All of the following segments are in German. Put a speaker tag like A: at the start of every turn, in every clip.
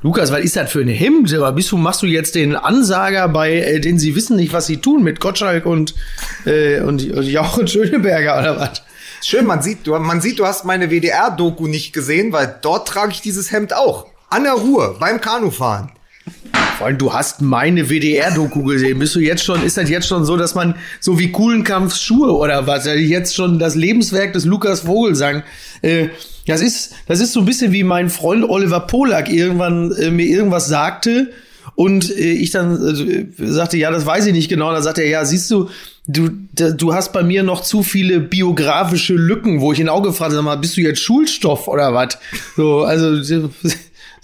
A: Lukas, was ist das für ein Hemd? Aber bist du, machst du jetzt den Ansager bei, äh, den sie wissen nicht, was sie tun mit Gottschalk und, äh, und, und Jochen Schöneberger oder was?
B: Schön, man sieht, du, man sieht, du hast meine WDR-Doku nicht gesehen, weil dort trage ich dieses Hemd auch. An der Ruhe, beim Kanufahren.
A: Vor allem, du hast meine WDR-Doku gesehen. Bist du jetzt schon, ist das jetzt schon so, dass man so wie Kuhlenkampfs Schuhe oder was, jetzt schon das Lebenswerk des Lukas Vogelsang, äh, das ist, das ist so ein bisschen wie mein Freund Oliver Polak irgendwann äh, mir irgendwas sagte und äh, ich dann äh, sagte, ja, das weiß ich nicht genau. Dann sagte er, ja, siehst du, du, du hast bei mir noch zu viele biografische Lücken, wo ich ihn auch gefragt habe, bist du jetzt Schulstoff oder was? So, also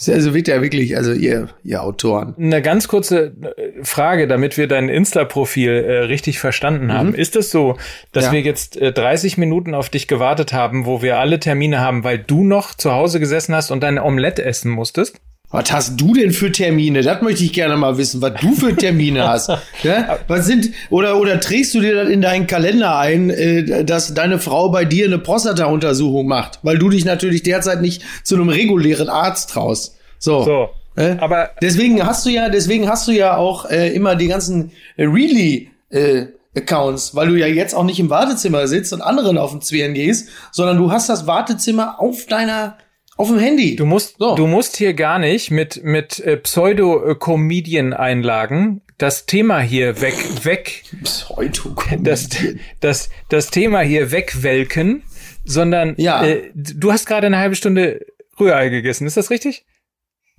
A: also wird ja wirklich, also ihr, ihr Autoren.
C: Eine ganz kurze äh, Frage, damit wir dein Insta-Profil äh, richtig verstanden haben. Mhm. Ist es so, dass ja. wir jetzt äh, 30 Minuten auf dich gewartet haben, wo wir alle Termine haben, weil du noch zu Hause gesessen hast und dein Omelette essen musstest?
A: Was hast du denn für Termine? Das möchte ich gerne mal wissen, was du für Termine hast. Ja? Was sind, oder, oder trägst du dir das in deinen Kalender ein, äh, dass deine Frau bei dir eine Prostata-Untersuchung macht? Weil du dich natürlich derzeit nicht zu einem regulären Arzt traust. So. so. Äh? Aber deswegen hast du ja, deswegen hast du ja auch äh, immer die ganzen äh, Really äh, Accounts, weil du ja jetzt auch nicht im Wartezimmer sitzt und anderen auf den Zwirn gehst, sondern du hast das Wartezimmer auf deiner auf dem Handy.
C: Du musst, so. du musst hier gar nicht mit, mit äh, Pseudo-Comedian-Einlagen das Thema hier weg, weg, Pseudo das, das, das Thema hier wegwelken, sondern ja. äh, du hast gerade eine halbe Stunde Rührei gegessen, ist das richtig?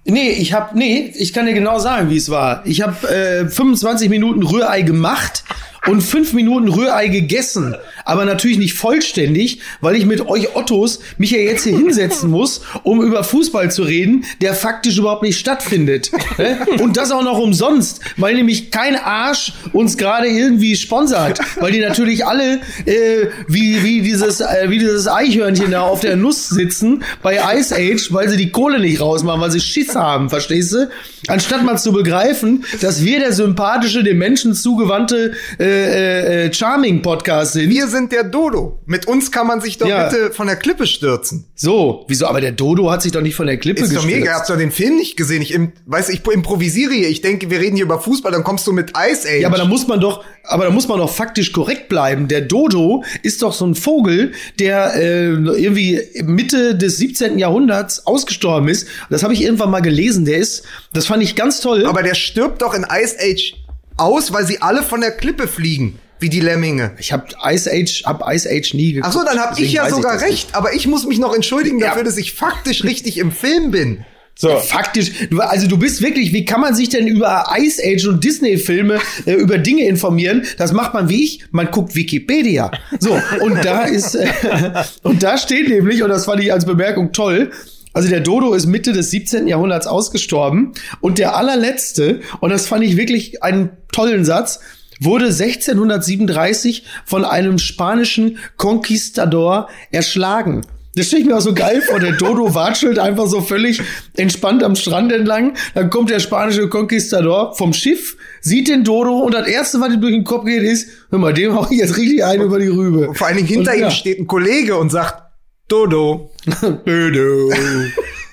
A: Nee, ich hab, nee, ich kann dir genau sagen, wie es war. Ich habe äh, 25 Minuten Rührei gemacht und fünf Minuten Rührei gegessen. Aber natürlich nicht vollständig, weil ich mit euch Ottos mich ja jetzt hier hinsetzen muss, um über Fußball zu reden, der faktisch überhaupt nicht stattfindet. Und das auch noch umsonst, weil nämlich kein Arsch uns gerade irgendwie sponsert. Weil die natürlich alle äh, wie, wie, dieses, äh, wie dieses Eichhörnchen da auf der Nuss sitzen bei Ice Age, weil sie die Kohle nicht rausmachen, weil sie Schiss haben, verstehst du? Anstatt mal zu begreifen, dass wir der sympathische, dem Menschen zugewandte äh, äh, äh, Charming-Podcast sind.
B: Wir sind der Dodo. Mit uns kann man sich doch ja. bitte von der Klippe stürzen.
A: So, wieso? Aber der Dodo hat sich doch nicht von der Klippe
B: Ist
A: gestürzt.
B: Ist doch mega. Ihr habt doch den Film nicht gesehen. Ich im, weiß, ich improvisiere hier. Ich denke, wir reden hier über Fußball, dann kommst du mit Ice Age.
A: Ja, aber da muss man doch, aber da muss man doch faktisch korrekt bleiben. Der Dodo ist doch so ein Vogel, der äh, irgendwie Mitte des 17. Jahrhunderts ausgestorben ist. Das habe ich irgendwann mal gelesen. Der ist, das fand ich ganz toll.
B: Aber der stirbt doch in Ice Age aus, weil sie alle von der Klippe fliegen. Wie die Lemminge.
A: Ich habe Ice Age, hab Ice Age nie geguckt.
B: Ach so, dann habe ich ja sogar ich recht. Nicht. Aber ich muss mich noch entschuldigen ja. dafür, dass ich faktisch richtig im Film bin.
A: So. Ja, faktisch, also du bist wirklich, wie kann man sich denn über Ice Age und Disney-Filme äh, über Dinge informieren? Das macht man wie ich, man guckt Wikipedia. So, und da ist, äh, und da steht nämlich, und das fand ich als Bemerkung toll, also der Dodo ist Mitte des 17. Jahrhunderts ausgestorben und der allerletzte, und das fand ich wirklich einen tollen Satz, wurde 1637 von einem spanischen Conquistador erschlagen. Das stelle ich mir auch so geil vor. Der Dodo watschelt einfach so völlig entspannt am Strand entlang. Dann kommt der spanische Conquistador vom Schiff, sieht den Dodo und das erste, was ihm durch den Kopf geht, ist, hör mal, dem hau ich jetzt richtig ein über die Rübe.
B: Vor allen Dingen hinter und, ihm ja. steht ein Kollege und sagt, Dodo.
A: Dodo.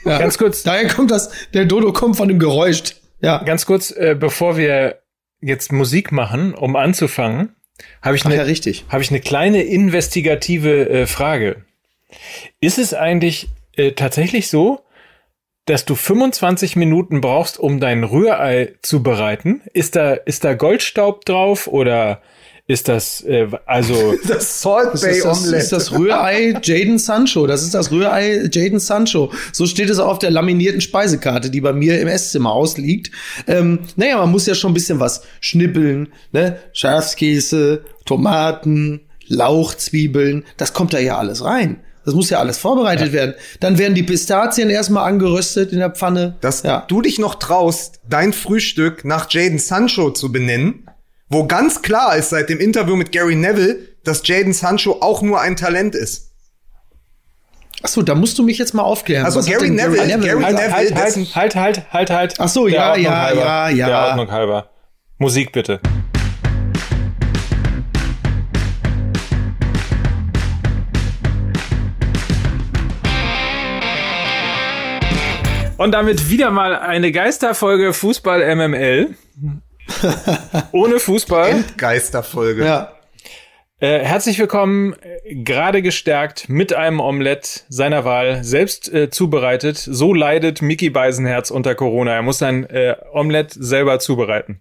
A: ja. Ganz kurz. Daher kommt das, der Dodo kommt von dem Geräusch.
C: Ja. Ganz kurz, äh, bevor wir jetzt Musik machen, um anzufangen, habe ich, eine,
A: ja, richtig.
C: Hab ich eine kleine investigative äh, Frage. Ist es eigentlich äh, tatsächlich so, dass du 25 Minuten brauchst, um dein Rührei zu bereiten? Ist da, ist da Goldstaub drauf oder ist das, äh, also.
A: das Salt Bay ist das, Omelette. ist das Rührei Jaden Sancho. Das ist das Rührei Jaden Sancho. So steht es auch auf der laminierten Speisekarte, die bei mir im Esszimmer ausliegt. Ähm, naja, man muss ja schon ein bisschen was schnippeln, ne? Schafskäse, Tomaten, Lauchzwiebeln. Das kommt da ja alles rein. Das muss ja alles vorbereitet ja. werden. Dann werden die Pistazien erstmal angeröstet in der Pfanne.
B: Dass ja. du dich noch traust, dein Frühstück nach Jaden Sancho zu benennen, wo ganz klar ist seit dem Interview mit Gary Neville, dass Jaden Sancho auch nur ein Talent ist.
A: Ach so, da musst du mich jetzt mal aufklären.
B: Also Gary Neville, Gary Neville,
C: Gary halt, Neville, halt, halt, halt, halt, halt, halt.
A: Ach so, ja, ja, halber, ja, ja.
C: Der Ordnung halber. Musik bitte. Und damit wieder mal eine Geisterfolge Fußball MML. Ohne Fußball.
B: Geisterfolge.
A: Ja.
C: Äh, herzlich willkommen, äh, gerade gestärkt mit einem Omelett seiner Wahl, selbst äh, zubereitet. So leidet Mickey Beisenherz unter Corona. Er muss sein äh, Omelett selber zubereiten.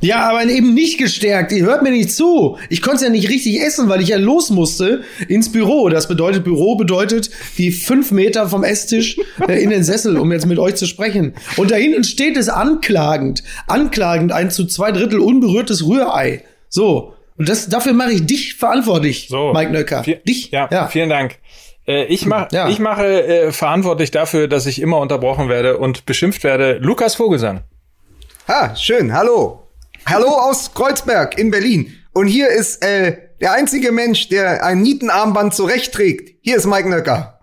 A: Ja, aber eben nicht gestärkt. Ihr hört mir nicht zu. Ich konnte es ja nicht richtig essen, weil ich ja los musste ins Büro. Das bedeutet, Büro bedeutet die fünf Meter vom Esstisch äh, in den Sessel, um jetzt mit euch zu sprechen. Und da hinten steht es anklagend. Anklagend ein zu zwei Drittel unberührtes Rührei. So. Und das, dafür mache ich dich verantwortlich,
C: So.
A: Mike Nöcker.
C: Vi-
A: dich?
C: Ja, vielen Dank. Äh, ich, mach,
A: Ja.
C: ich mache äh, verantwortlich dafür, dass ich immer unterbrochen werde und beschimpft werde. Lukas Vogelsang.
B: Ah, schön. Hallo. Hallo aus Kreuzberg in Berlin. Und hier ist äh, der einzige Mensch, der ein Nietenarmband zurecht trägt. Hier ist Mike Nöcker.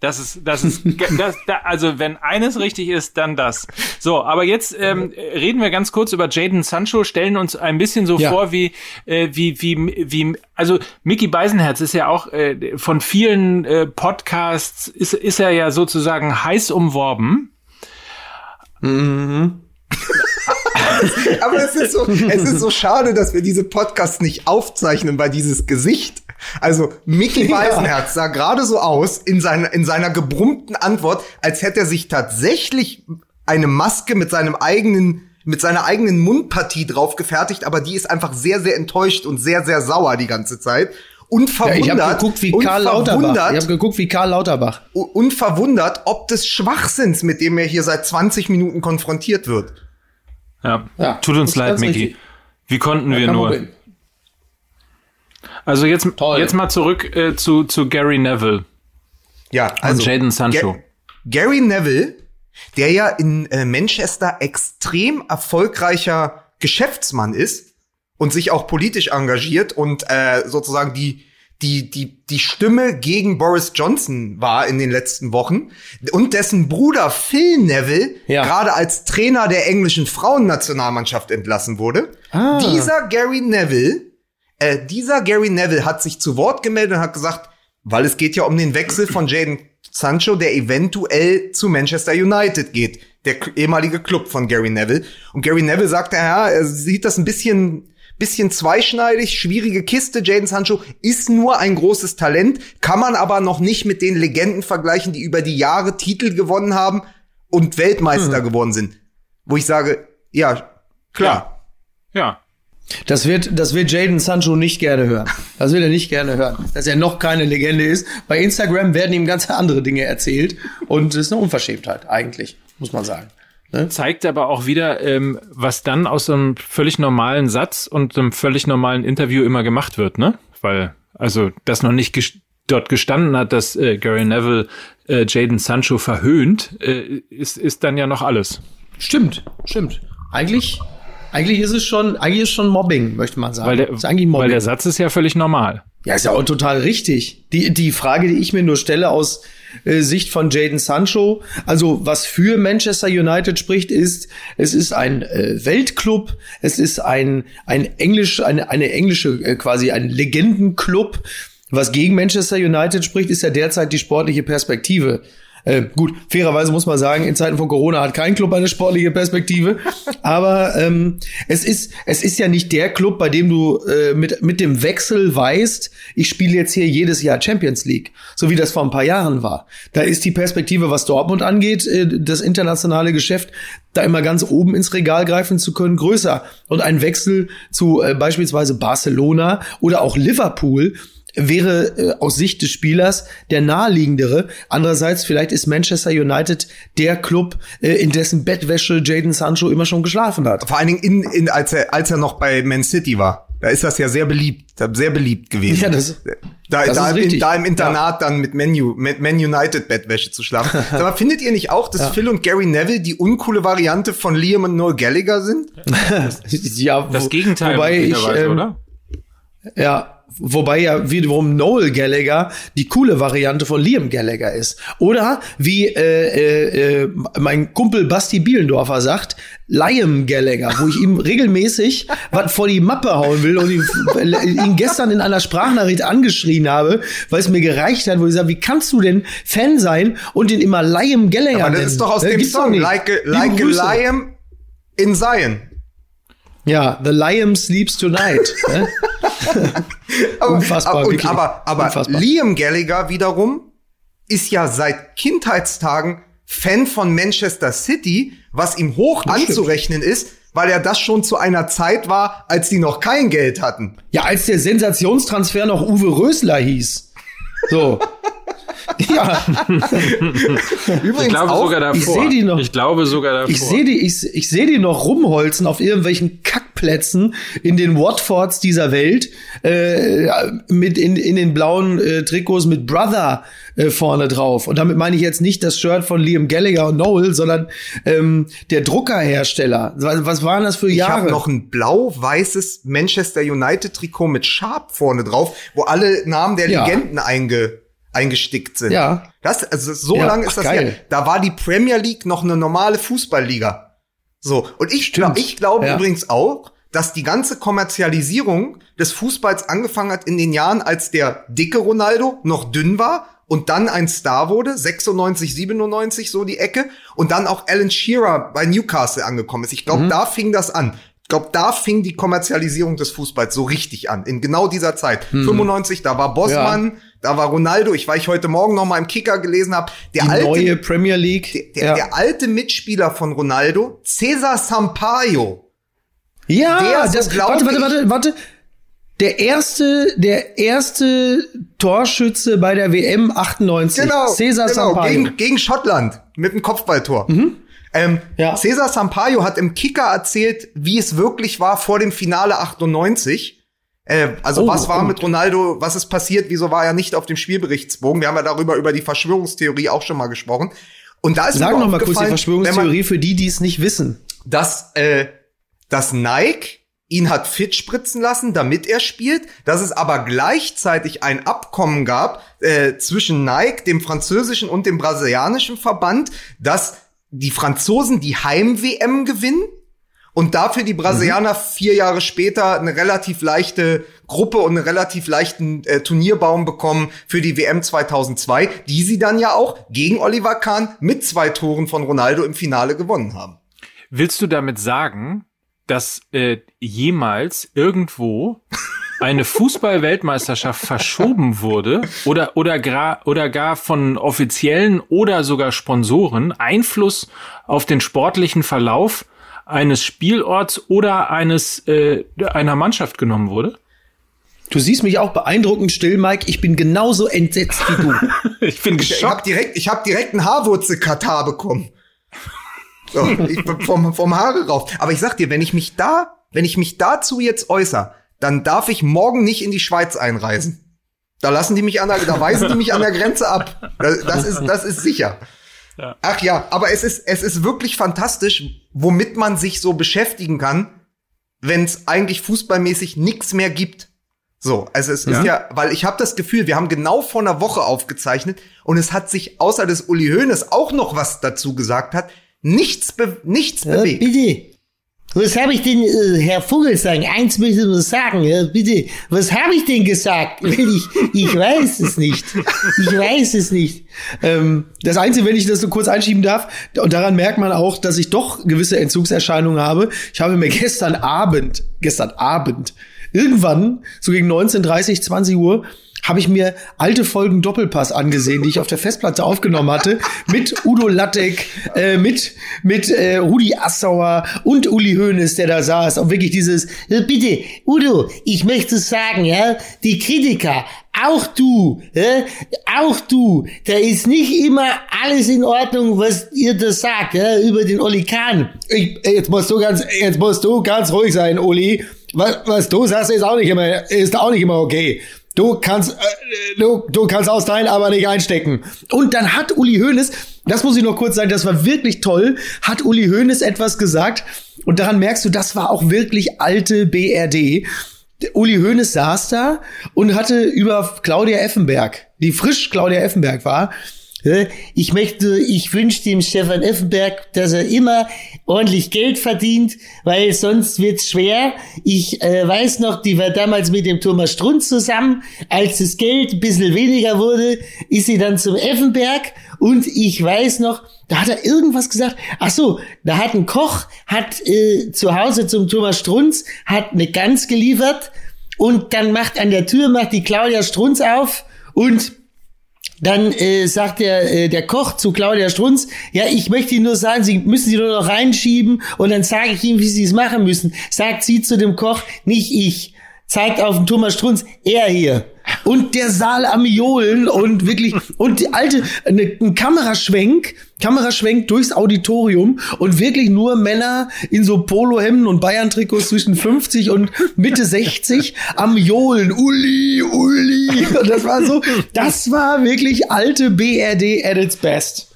C: Das ist, das ist, das, da, also wenn eines richtig ist, dann das. So, aber jetzt ähm, reden wir ganz kurz über Jaden Sancho, stellen uns ein bisschen so
A: Ja.
C: vor, wie, äh, wie, wie, wie, also Mickey Beisenherz ist ja auch äh, von vielen äh, Podcasts, ist, ist er ja sozusagen heiß umworben.
B: Aber es ist so, es ist so schade, dass wir diese Podcasts nicht aufzeichnen, weil dieses Gesicht, also Mickey
A: Ja.
B: Weisenherz sah gerade so aus in seiner, in seiner gebrummten Antwort, als hätte er sich tatsächlich eine Maske mit seinem eigenen, mit seiner eigenen Mundpartie drauf gefertigt, aber die ist einfach sehr, sehr enttäuscht und sehr, sehr sauer die ganze Zeit. Und
A: Ja,
B: verwundert,
A: ich habe geguckt wie Karl Lauterbach. Ich habe geguckt wie Karl Lauterbach.
B: und verwundert, ob des Schwachsinns, mit dem er hier seit 20 Minuten konfrontiert wird.
C: Ja,
A: Ja,
C: tut uns leid,
A: ganz
C: Mickey.
A: richtig.
C: Wie konnten wir
A: Kein
C: nur?
A: Problem.
C: Also jetzt,
A: Toll.
C: jetzt mal zurück äh, zu, zu Gary Neville.
B: Ja, also
C: Jaden Sancho.
B: Ga- Gary Neville, der ja in äh, Manchester extrem erfolgreicher Geschäftsmann ist und sich auch politisch engagiert und äh, sozusagen die die die die Stimme gegen Boris Johnson war in den letzten Wochen und dessen Bruder Phil Neville
A: Ja.
B: gerade als Trainer der englischen Frauennationalmannschaft entlassen wurde.
A: Ah.
B: Dieser Gary Neville äh, dieser Gary Neville hat sich zu Wort gemeldet und hat gesagt, weil es geht ja um den Wechsel von Jaden Sancho, der eventuell zu Manchester United geht, der ehemalige Club von Gary Neville. Und Gary Neville sagte, ja, er sieht das ein bisschen bisschen zweischneidig, schwierige Kiste. Jaden Sancho ist nur ein großes Talent, kann man aber noch nicht mit den Legenden vergleichen, die über die Jahre Titel gewonnen haben und Weltmeister geworden sind. Wo ich sage, ja, klar.
C: Ja.
A: Das wird, das wird Jaden Sancho nicht gerne hören. Das will er nicht gerne hören. Dass er noch keine Legende ist. Bei Instagram werden ihm ganz andere Dinge erzählt. Und das ist eine Unverschämtheit, eigentlich, muss man sagen. Ne?
C: zeigt aber auch wieder, ähm, was dann aus einem völlig normalen Satz und einem völlig normalen Interview immer gemacht wird, ne? Weil, also, das noch nicht ges dort gestanden hat, dass äh, Gary Neville äh, Jaden Sancho verhöhnt, äh, ist, ist dann ja noch alles.
A: Stimmt, stimmt. Eigentlich, eigentlich ist es schon, eigentlich ist schon Mobbing, möchte man sagen.
C: Weil der,
A: ist eigentlich
C: weil
A: Mobbing.
C: der Satz ist ja völlig normal.
A: Ja, ist ja auch total richtig. Die, die Frage, die ich mir nur stelle aus äh, Sicht von Jaden Sancho, also was für Manchester United spricht, ist, es ist ein äh, Weltclub, es ist ein, ein englisch, eine, eine englische, äh, quasi ein Legendenclub. Was gegen Manchester United spricht, ist ja derzeit die sportliche Perspektive. Äh, gut, fairerweise muss man sagen, in Zeiten von Corona hat kein Club eine sportliche Perspektive. Aber ähm, es ist es ist ja nicht der Club, bei dem du äh, mit mit dem Wechsel weißt, ich spiele jetzt hier jedes Jahr Champions League, so wie das vor ein paar Jahren war. Da ist die Perspektive, was Dortmund angeht, äh, das internationale Geschäft, da immer ganz oben ins Regal greifen zu können, größer. Und ein Wechsel zu äh, beispielsweise Barcelona oder auch Liverpool wäre äh, aus Sicht des Spielers der naheliegendere. Andererseits, vielleicht ist Manchester United der Club, äh, in dessen Bettwäsche Jaden Sancho immer schon geschlafen hat.
B: Vor allen Dingen in, in, als er, als er noch bei Man City war. Da ist das ja sehr beliebt, sehr beliebt gewesen.
A: Ja, das-
B: da,
A: das
B: da,
A: richtig.
B: da im Internat dann mit Menu, mit Man United Bettwäsche zu schlafen. Aber findet ihr nicht auch, dass Phil und Gary Neville die uncoole Variante von Liam und Noel Gallagher sind?
A: ja,
C: Das
A: wo-
C: Gegenteil
A: wobei ich, ähm,
C: oder?
A: Ja, wobei ja wiederum Noel Gallagher die coole Variante von Liam Gallagher ist. Oder wie äh, äh, äh, mein Kumpel Basti Bielendorfer sagt, Liam Gallagher, wo ich ihm regelmäßig was vor die Mappe hauen will und ihn, ihn gestern in einer Sprachnachricht angeschrien habe, weil es mir gereicht hat, wo ich sage, wie kannst du denn Fan sein und ihn immer Liam Gallagher
B: Aber das
A: nennen?
B: ist doch aus
A: Äh,
B: dem Song, like a, like a lion in Zion.
A: Ja, The Liam Sleeps Tonight.
B: Aber,
A: Unfassbar,
B: aber, und, aber, aber
A: Unfassbar.
B: Liam Gallagher wiederum ist ja seit Kindheitstagen Fan von Manchester City, was ihm hoch
A: stimmt.
B: anzurechnen ist, weil er das schon zu einer Zeit war, als die noch kein Geld hatten.
A: Ja, als der Sensationstransfer noch Uwe Rösler hieß. So. ja,
B: Übrigens
C: Ich glaube
B: auch,
C: sogar davor.
A: ich seh die noch.
C: Ich glaube sogar davor.
A: ich sehe die, ich, ich sehe die noch rumholzen auf irgendwelchen Kackplätzen in den Watfords dieser Welt äh, mit in, in den blauen äh, Trikots mit Brother äh, vorne drauf. Und damit meine ich jetzt nicht das Shirt von Liam Gallagher und Noel, sondern ähm, der Druckerhersteller. Was, was waren das für
B: ich
A: Jahre?
B: habe noch ein blau-weißes Manchester United Trikot mit Sharp vorne drauf, wo alle Namen der
A: Ja.
B: Legenden einge, eingestickt sind.
A: Ja.
B: Das, also so
A: Ja,
B: lange ist
A: ach,
B: das
A: geil.
B: her. Da war die Premier League noch eine normale Fußballliga. So. Und ich,
A: Stimmt.
B: glaub, ich glaube
A: Ja.
B: übrigens auch, dass die ganze Kommerzialisierung des Fußballs angefangen hat in den Jahren, als der dicke Ronaldo noch dünn war und dann ein Star wurde, 96, 97 so die Ecke und dann auch Alan Shearer bei Newcastle angekommen ist. Ich
A: Mhm.
B: glaube, da fing das an. Ich glaube, da fing die Kommerzialisierung des Fußballs so richtig an, in genau dieser Zeit.
A: Mhm.
B: 95, da war Bosman, da war Ronaldo, ich, weil ich heute Morgen noch mal im Kicker gelesen habe, der
A: die
B: alte
A: neue Premier League.
B: der,
A: ja.
B: der alte Mitspieler von Ronaldo, Cesar Sampaio.
A: Ja,
B: Der, so
A: das,
B: glaub
A: warte, warte, warte, warte. Der erste, der erste Torschütze bei der WM 98.
B: Genau,
A: Cesar
B: genau
A: Sampaio.
B: gegen, gegen Schottland mit dem Kopfballtor. Ähm,
A: Ja.
B: Cesar Sampaio hat im Kicker erzählt, wie es wirklich war vor dem Finale 98. Äh, also
A: Oh,
B: was war
A: oh.
B: mit Ronaldo, was ist passiert, wieso war er nicht auf dem Spielberichtsbogen? Wir haben ja darüber über die Verschwörungstheorie auch schon mal gesprochen. Und da ist
A: Sag noch mal kurz die
B: wenn man-
A: Verschwörungstheorie für die, die es nicht wissen.
B: dass, äh, dass Nike ihn hat fit spritzen lassen, damit er spielt, dass es aber gleichzeitig ein Abkommen gab äh, zwischen Nike, dem französischen und dem brasilianischen Verband, dass die Franzosen die Heim-WM gewinnen und dafür die Brasilianer vier Jahre später eine relativ leichte Gruppe und einen relativ leichten äh, Turnierbaum bekommen für die WM 2002, die sie dann ja auch gegen Oliver Kahn mit zwei Toren von Ronaldo im Finale gewonnen haben.
C: Willst du damit sagen, dass äh, jemals irgendwo eine Fußball-Weltmeisterschaft verschoben wurde oder oder gra oder gar von offiziellen oder sogar Sponsoren Einfluss auf den sportlichen Verlauf eines Spielorts oder eines äh, einer Mannschaft genommen wurde?
A: Du siehst mich auch beeindruckend still, Mike. Ich bin genauso entsetzt wie du.
C: Ich bin
B: Ich
C: geschockt.
B: habe direkt, ich hab direkt einen Haarwurzel-Katar bekommen. So, ich, vom, vom Haare rauf. Aber ich sag dir, wenn ich mich da, wenn ich mich dazu jetzt äußere, dann darf ich morgen nicht in die Schweiz einreisen. Da lassen die mich an der, da weisen die mich an der Grenze ab. Das, das ist, das ist sicher. Ach ja, aber es ist, es ist wirklich fantastisch, womit man sich so beschäftigen kann, wenn es eigentlich fußballmäßig nichts mehr gibt. So, also es ist ja, weil ich habe das Gefühl, wir haben genau vor einer Woche aufgezeichnet und es hat sich außer des Uli Hoeneß auch noch was dazu gesagt hat, nichts be nichts
D: Ja,
B: bewegt.
D: bitte. Was habe ich denn, äh, Herr Vogelsang? Eins möchte ich nur sagen, ja, bitte. Was habe ich denn gesagt? Ich, ich weiß es nicht. Ich weiß es nicht.
A: ähm, das Einzige, wenn ich das so kurz einschieben darf, und daran merkt man auch, dass ich doch gewisse Entzugserscheinungen habe. Ich habe mir gestern Abend, gestern Abend, irgendwann, so gegen 19.30, 20 Uhr, habe ich mir alte Folgen Doppelpass angesehen, die ich auf der Festplatte aufgenommen hatte, mit Udo Lattek, äh, mit, mit äh, Rudi Assauer und Uli Hoeneß, der da saß. Und wirklich dieses,
D: Ja, bitte, Udo, ich möchte sagen, ja, die Kritiker, auch du, ja, auch du, da ist nicht immer alles in Ordnung, was ihr da sagt, ja, über den Oli Kahn.
A: Ich, jetzt musst du ganz, jetzt musst du ganz ruhig sein, Uli. Was, was du sagst, ist auch nicht immer, ist auch nicht immer okay. Du kannst, äh, du, du kannst austeilen, aber nicht einstecken. Und dann hat Uli Hoeneß, das muss ich noch kurz sagen, das war wirklich toll, hat Uli Hoeneß etwas gesagt. Und daran merkst du, das war auch wirklich alte BRD. Uli Hoeneß saß da und hatte über Claudia Effenberg, die frisch Claudia Effenberg war,
D: Ich möchte, ich wünsche dem Stefan Effenberg, dass er immer ordentlich Geld verdient, weil sonst wird's schwer. Ich äh, weiß noch, die war damals mit dem Thomas Strunz zusammen. Als das Geld ein bisschen weniger wurde, ist sie dann zum Effenberg und ich weiß noch, da hat er irgendwas gesagt. Ach so, da hat ein Koch, hat äh, zu Hause zum Thomas Strunz, hat eine Gans geliefert und dann macht an der Tür, macht die Claudia Strunz auf und dann äh, sagt der, äh, der Koch zu Claudia Strunz, ja, ich möchte Ihnen nur sagen, Sie müssen sie nur noch reinschieben und dann sage ich Ihnen, wie Sie es machen müssen. Sagt sie zu dem Koch, nicht ich. Zeigt auf den Thomas Strunz, er hier.
A: Und der Saal am Johlen und wirklich und die alte eine, ein Kameraschwenk Kameraschwenk durchs Auditorium und wirklich nur Männer in so Polohemden und Bayern-Trikots zwischen 50 und Mitte 60 am Johlen Uli Uli und das war so das war wirklich alte BRD at its best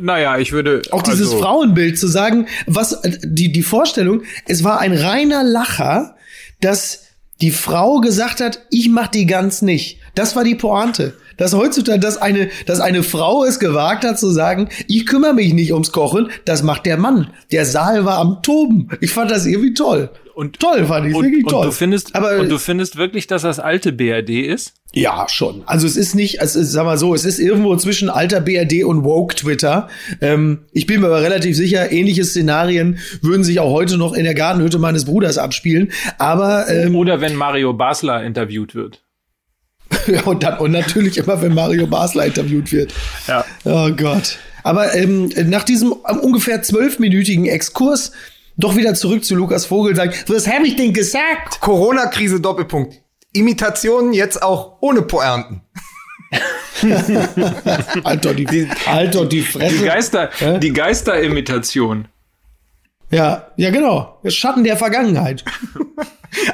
C: Naja, ich würde.
A: auch dieses
C: also,
A: Frauenbild zu sagen, was die die Vorstellung, es war ein reiner Lacher, dass die Frau gesagt hat, ich mach die ganz nicht. Das war die Pointe. Dass heutzutage, dass eine, dass eine Frau es gewagt hat zu sagen, ich kümmere mich nicht ums Kochen, das macht der Mann. Der Saal war am Toben. Ich fand das irgendwie toll.
C: Und,
A: toll fand ich
C: und,
A: wirklich
C: und
A: toll.
C: Du findest,
A: aber
C: und du findest wirklich, dass das alte BRD ist?
A: ja, schon. Also es ist nicht, es ist, sag mal so, es ist irgendwo zwischen alter BRD und woke Twitter. Ähm, ich bin mir aber relativ sicher, ähnliche Szenarien würden sich auch heute noch in der Gartenhütte meines Bruders abspielen. Aber ähm,
C: Oder wenn Mario Basler interviewt wird.
A: Ja, und dann und natürlich immer, wenn Mario Basler interviewt wird.
C: Ja.
A: Oh Gott. Aber ähm, nach diesem ungefähr zwölfminütigen Exkurs doch wieder zurück zu Lukas Vogel sagen,
D: Was habe ich denn gesagt?
B: Corona-Krise Doppelpunkt. Imitationen jetzt auch ohne Poernten.
A: halt doch die, halt doch die
C: Die
A: Fresse.
C: Geister,
A: Hä?
C: die Geisterimitation.
A: Ja, ja genau. Schatten der Vergangenheit.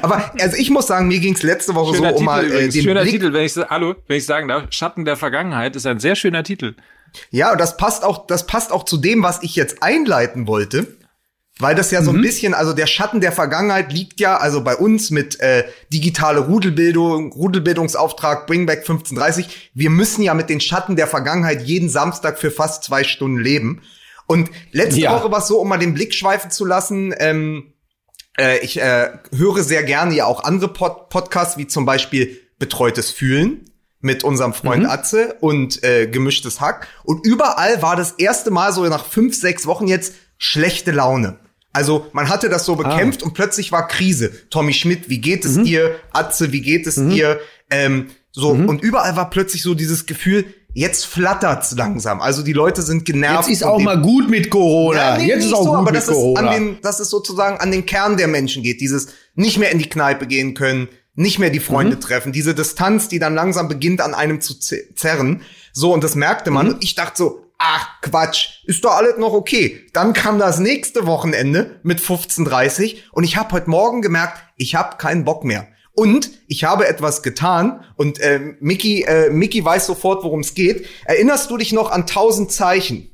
B: Aber also ich muss sagen, mir ging's letzte Woche
C: Schöner
B: so um mal äh, den
C: Schöner
B: Blick.
C: Titel, wenn ich hallo, wenn ich sagen darf, Schatten der Vergangenheit ist ein sehr schöner Titel.
B: Ja, und das passt auch, das passt auch zu dem, was ich jetzt einleiten wollte. Weil das ja so
A: Mhm.
B: ein bisschen, also der Schatten der Vergangenheit liegt ja, also bei uns mit äh, digitale Rudelbildung, Rudelbildungsauftrag, Bringback 1530. Wir müssen ja mit den Schatten der Vergangenheit jeden Samstag für fast zwei Stunden leben. Und letzte
A: Ja.
B: Woche war es so, um mal den Blick schweifen zu lassen, ähm, äh, ich äh, höre sehr gerne ja auch andere Pod Podcasts, wie zum Beispiel Betreutes Fühlen mit unserem Freund
A: Mhm.
B: Atze und äh, Gemischtes Hack. Und überall war das erste Mal so nach fünf, sechs Wochen jetzt schlechte Laune. Also man hatte das
A: Ah.
B: so bekämpft und plötzlich war Krise. Tommy Schmidt, wie geht
A: Mhm.
B: es dir? Atze, wie geht es dir? Ähm, so
A: Mhm.
B: und überall war plötzlich so dieses Gefühl, jetzt flattert's langsam. Also die Leute sind genervt.
A: Jetzt ist auch mal gut mit Corona.
B: ja, nee,
A: Jetzt ist auch
B: so,
A: gut
B: aber
A: mit
B: das ist
A: Corona.
B: an den, dass es sozusagen an den Kern der Menschen geht. Dieses nicht mehr in die Kneipe gehen können, nicht mehr die
A: Mhm.
B: Freunde treffen, diese Distanz, die dann langsam beginnt an einem zu ze- zerren. So, und das merkte man.
A: Mhm.
B: Und ich dachte so, ach Quatsch, ist doch alles noch okay. Dann kam das nächste Wochenende mit 15.30 und ich habe heute Morgen gemerkt, ich habe keinen Bock mehr. Und ich habe etwas getan und äh, Mickey, äh, Mickey weiß sofort, worum es geht. Erinnerst du dich noch an 1000 Zeichen?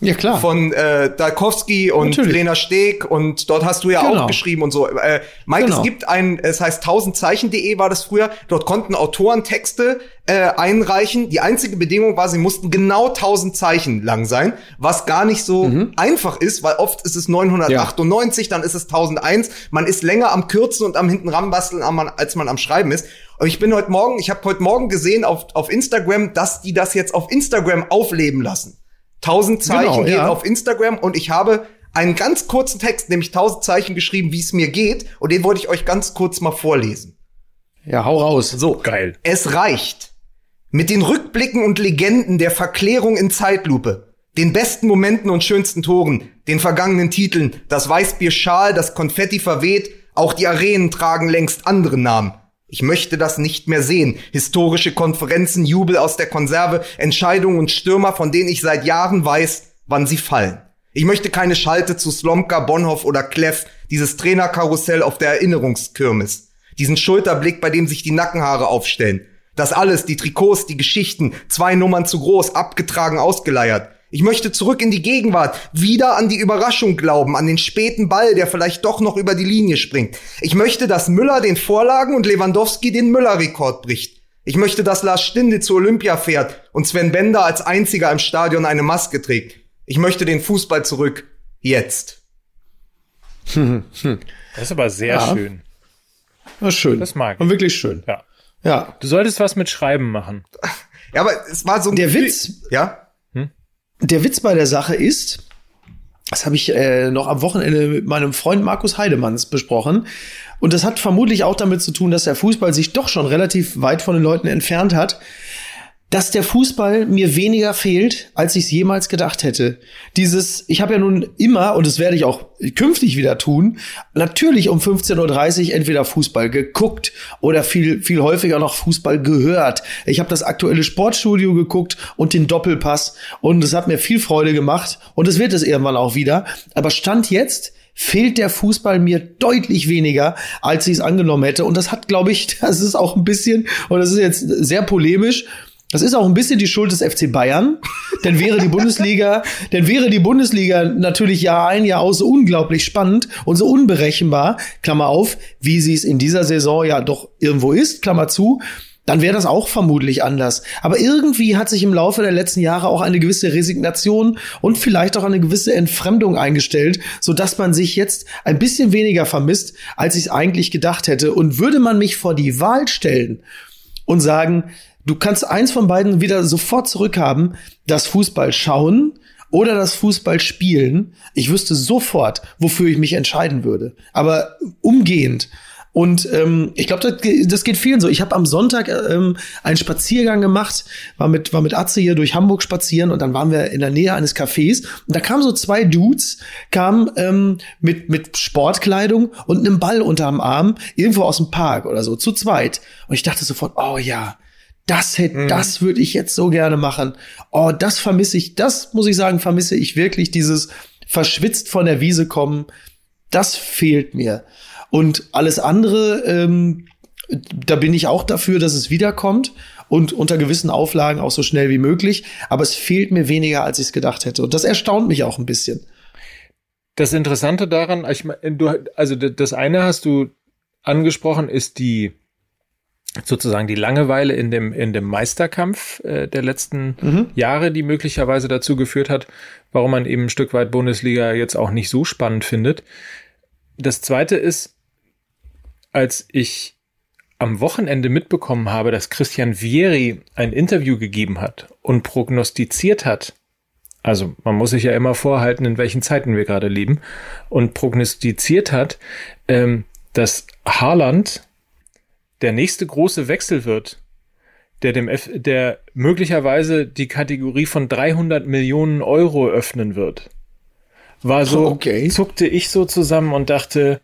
A: Ja, klar.
B: von äh, Dalkowski und
A: Natürlich.
B: Lena Steg und dort hast du ja
A: Genau.
B: auch geschrieben und so. Äh, Mike,
A: Genau.
B: es gibt ein, es heißt 1000zeichen.de war das früher. Dort konnten Autoren Texte äh, einreichen. Die einzige Bedingung war, sie mussten genau 1000 Zeichen lang sein, was gar nicht so
A: Mhm.
B: einfach ist, weil oft ist es 998, dann ist es 1001. Man ist länger am Kürzen und am hinten ranbasteln, am- als man am Schreiben ist. Und ich bin heute Morgen, ich habe heute Morgen gesehen auf, auf Instagram, dass die das jetzt auf Instagram aufleben lassen. 1000 Zeichen
A: Genau,
B: geht
A: ja.
B: auf Instagram und ich habe einen ganz kurzen Text, nämlich 1000 Zeichen geschrieben, wie es mir geht. Und den wollte ich euch ganz kurz mal vorlesen.
A: ja, hau raus.
B: So,
C: Geil.
B: Es reicht. Mit den Rückblicken und Legenden der Verklärung in Zeitlupe, den besten Momenten und schönsten Toren, den vergangenen Titeln, das Weißbier Schal, das Konfetti verweht, auch die Arenen tragen längst andere Namen. Ich möchte das nicht mehr sehen. Historische Konferenzen, Jubel aus der Konserve, Entscheidungen und Stürmer, von denen ich seit Jahren weiß, wann sie fallen. Ich möchte keine Schalte zu Slomka, Bonhoff oder Kleff, dieses Trainerkarussell auf der Erinnerungskirmes. Diesen Schulterblick, bei dem sich die Nackenhaare aufstellen. Das alles, die Trikots, die Geschichten, zwei Nummern zu groß, abgetragen, ausgeleiert. Ich möchte zurück in die Gegenwart, wieder an die Überraschung glauben, an den späten Ball, der vielleicht doch noch über die Linie springt. Ich möchte, dass Müller den Vorlagen und Lewandowski den Müller-Rekord bricht. Ich möchte, dass Lars Stinde zu Olympia fährt und Sven Bender als einziger im Stadion eine Maske trägt. Ich möchte den Fußball zurück. Jetzt.
C: Das ist aber sehr
A: Ja.
C: schön.
A: Ja, schön.
C: Das mag ich.
A: Und wirklich schön.
C: Ja.
A: Ja.
C: Du solltest was mit Schreiben machen.
B: Ja, aber es war so ein
A: Der Witz-
B: Ja?
A: Der Witz bei der Sache ist, das habe ich äh, noch am Wochenende mit meinem Freund Markus Heidemanns besprochen. Und das hat vermutlich auch damit zu tun, dass der Fußball sich doch schon relativ weit von den Leuten entfernt hat. Dass der Fußball mir weniger fehlt, als ich es jemals gedacht hätte. Dieses, ich habe ja nun immer, und das werde ich auch künftig wieder tun, natürlich um 15.30 Uhr entweder Fußball geguckt oder viel, viel häufiger noch Fußball gehört. Ich habe das aktuelle Sportstudio geguckt und den Doppelpass und es hat mir viel Freude gemacht und es wird es irgendwann auch wieder. Aber Stand jetzt fehlt der Fußball mir deutlich weniger, als ich es angenommen hätte. Und das hat, glaube ich, das ist auch ein bisschen, und das ist jetzt sehr polemisch, das ist auch ein bisschen die Schuld des FC Bayern. Denn wäre die Bundesliga, denn wäre die Bundesliga natürlich Jahr ein, Jahr aus so unglaublich spannend und so unberechenbar, Klammer auf, wie sie es in dieser Saison ja doch irgendwo ist, Klammer zu, dann wäre das auch vermutlich anders. Aber irgendwie hat sich im Laufe der letzten Jahre auch eine gewisse Resignation und vielleicht auch eine gewisse Entfremdung eingestellt, so dass man sich jetzt ein bisschen weniger vermisst, als ich es eigentlich gedacht hätte. Und würde man mich vor die Wahl stellen und sagen, du kannst eins von beiden wieder sofort zurückhaben, das Fußball schauen oder das Fußball spielen. Ich wüsste sofort, wofür ich mich entscheiden würde. Aber umgehend. Und ähm, ich glaube, das, das geht vielen so. Ich habe am Sonntag ähm, einen Spaziergang gemacht, war mit, war mit Atze hier durch Hamburg spazieren und dann waren wir in der Nähe eines Cafés und da kamen so zwei Dudes, kamen ähm, mit, mit Sportkleidung und einem Ball unterm Arm irgendwo aus dem Park oder so, zu zweit. Und ich dachte sofort, oh ja, das hätte, das würde ich jetzt so gerne machen. Oh, das vermisse ich, das muss ich sagen, vermisse ich wirklich, dieses verschwitzt von der Wiese kommen. Das fehlt mir. Und alles andere, ähm, da bin ich auch dafür, dass es wiederkommt und unter gewissen Auflagen auch so schnell wie möglich. Aber es fehlt mir weniger, als ich es gedacht hätte. Und das erstaunt mich auch ein bisschen.
C: Das Interessante daran, ich du, also das eine hast du angesprochen, ist die sozusagen die Langeweile in dem in dem Meisterkampf äh, der letzten Jahre, die möglicherweise dazu geführt hat, warum man eben ein Stück weit Bundesliga jetzt auch nicht so spannend findet. Das zweite ist, als ich am Wochenende mitbekommen habe, dass Christian Vieri ein Interview gegeben hat und prognostiziert hat, also man muss sich ja immer vorhalten, in welchen Zeiten wir gerade leben, und prognostiziert hat, ähm, dass Haaland der nächste große Wechsel wird, der dem F der möglicherweise die Kategorie von 300 Millionen Euro öffnen wird. War so,
A: Okay.
C: zuckte ich so zusammen und dachte,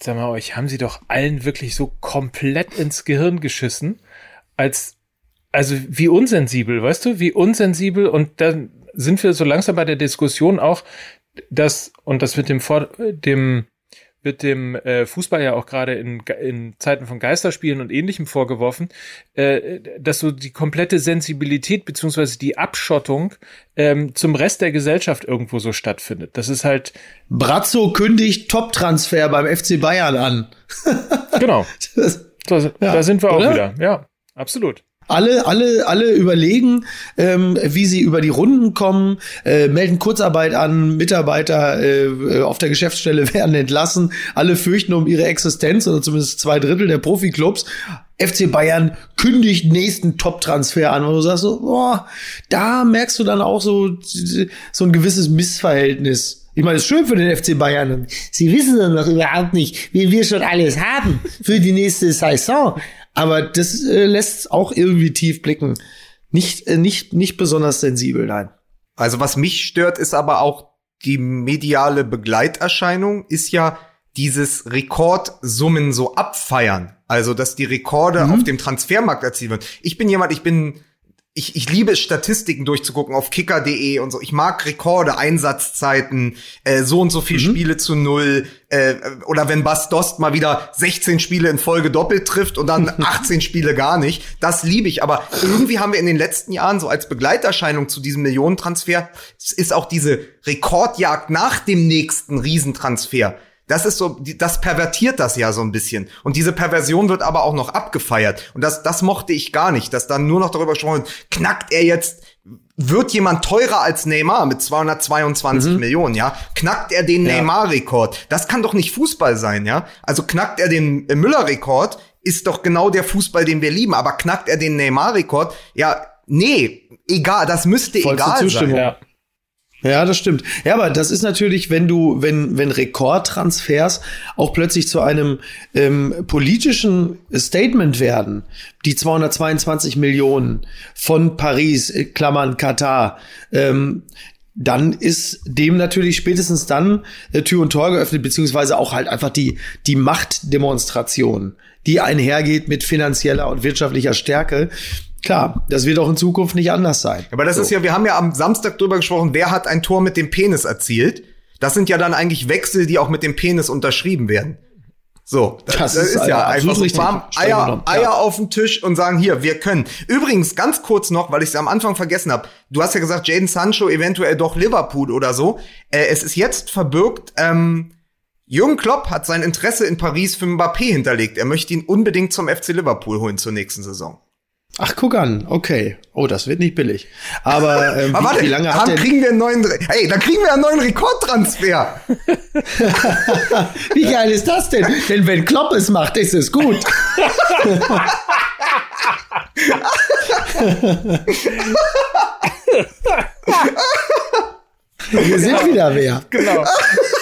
C: sag mal, euch haben sie doch allen wirklich so komplett ins Gehirn geschissen, als also wie unsensibel, weißt du, wie unsensibel und dann sind wir so langsam bei der Diskussion auch, dass und das mit dem Vor dem wird dem äh, Fußball ja auch gerade in, in Zeiten von Geisterspielen und ähnlichem vorgeworfen, äh, dass so die komplette Sensibilität beziehungsweise die Abschottung ähm, zum Rest der Gesellschaft irgendwo so stattfindet. Das ist halt
A: Brazzo kündigt Top-Transfer beim FC Bayern an.
C: genau.
A: Das,
C: Da, da sind wir auch
A: oder?
C: wieder. Ja, absolut.
A: Alle, alle, alle überlegen, ähm, wie sie über die Runden kommen, äh, melden Kurzarbeit an, Mitarbeiter äh, auf der Geschäftsstelle werden entlassen, alle fürchten um ihre Existenz oder zumindest zwei Drittel der Profiklubs. FC Bayern kündigt nächsten Top-Transfer an und du sagst so, boah, da merkst du dann auch so, so ein gewisses Missverhältnis. Ich meine, es ist schön für den FC Bayern.
D: Sie wissen doch noch überhaupt nicht, wie wir schon alles haben für die nächste Saison.
A: Aber das äh, lässt auch irgendwie tief blicken. Nicht, äh, nicht, nicht besonders sensibel, nein.
B: Also was mich stört, ist aber auch die mediale Begleiterscheinung, ist ja dieses Rekordsummen so abfeiern. Also, dass die Rekorde auf dem Transfermarkt erzielt werden. Ich bin jemand, ich bin, ich, ich liebe es, Statistiken durchzugucken auf kicker.de und so. Ich mag Rekorde, Einsatzzeiten, äh, so und so viel
A: Mhm.
B: Spiele zu null. Äh, oder wenn Bas Dost mal wieder 16 Spiele in Folge doppelt trifft und dann 18 Spiele gar nicht. Das liebe ich. Aber irgendwie haben wir in den letzten Jahren so als Begleiterscheinung zu diesem Millionentransfer, es ist auch diese Rekordjagd nach dem nächsten Riesentransfer. Das ist so, das pervertiert das ja so ein bisschen. Und diese Perversion wird aber auch noch abgefeiert. Und das, das mochte ich gar nicht, dass dann nur noch darüber gesprochen wird, knackt er jetzt, wird jemand teurer als Neymar mit 222 Millionen, ja? Knackt er den Neymar-Rekord? Das kann doch nicht Fußball sein, ja? Also knackt er den äh, Müller-Rekord, ist doch genau der Fußball, den wir lieben. Aber knackt er den Neymar-Rekord? Ja, nee, egal, das müsste
A: Vollste
B: egal sein.
A: Zustimmung.
C: Ja.
A: Ja, das stimmt. Ja, aber das ist natürlich, wenn du, wenn, wenn Rekordtransfers auch plötzlich zu einem ähm, politischen Statement werden, die 222 Millionen von Paris, äh, Klammern Katar, ähm, dann ist dem natürlich spätestens dann äh, Tür und Tor geöffnet, beziehungsweise auch halt einfach die, die Machtdemonstration, die einhergeht mit finanzieller und wirtschaftlicher Stärke. Klar, das wird auch in Zukunft nicht anders sein.
B: Aber das
A: So.
B: ist ja, wir haben ja am Samstag drüber gesprochen, wer hat ein Tor mit dem Penis erzielt. Das sind ja dann eigentlich Wechsel, die auch mit dem Penis unterschrieben werden. So,
A: Das ist, äh,
B: ja einfach so
A: Streng
B: Eier,
A: genommen, ja.
B: Eier auf den Tisch und sagen, hier, wir können. Übrigens, ganz kurz noch, weil ich es am Anfang vergessen habe. Du hast ja gesagt, Jaden Sancho eventuell doch Liverpool oder so. Äh, es ist jetzt verbirgt, ähm, Jürgen Klopp hat sein Interesse in Paris für Mbappé hinterlegt. Er möchte ihn unbedingt zum FC Liverpool holen zur nächsten Saison.
A: Ach, guck an, okay. Oh, das wird nicht billig. Aber, ähm,
B: Aber
A: wie,
B: warte,
A: wie lange
B: dann
A: hat der,
B: kriegen wir einen neuen, hey, dann kriegen wir einen neuen Rekordtransfer.
A: wie geil ist das denn? Denn wenn Klopp es macht, ist es gut. Wir sind wieder wer.
C: Genau.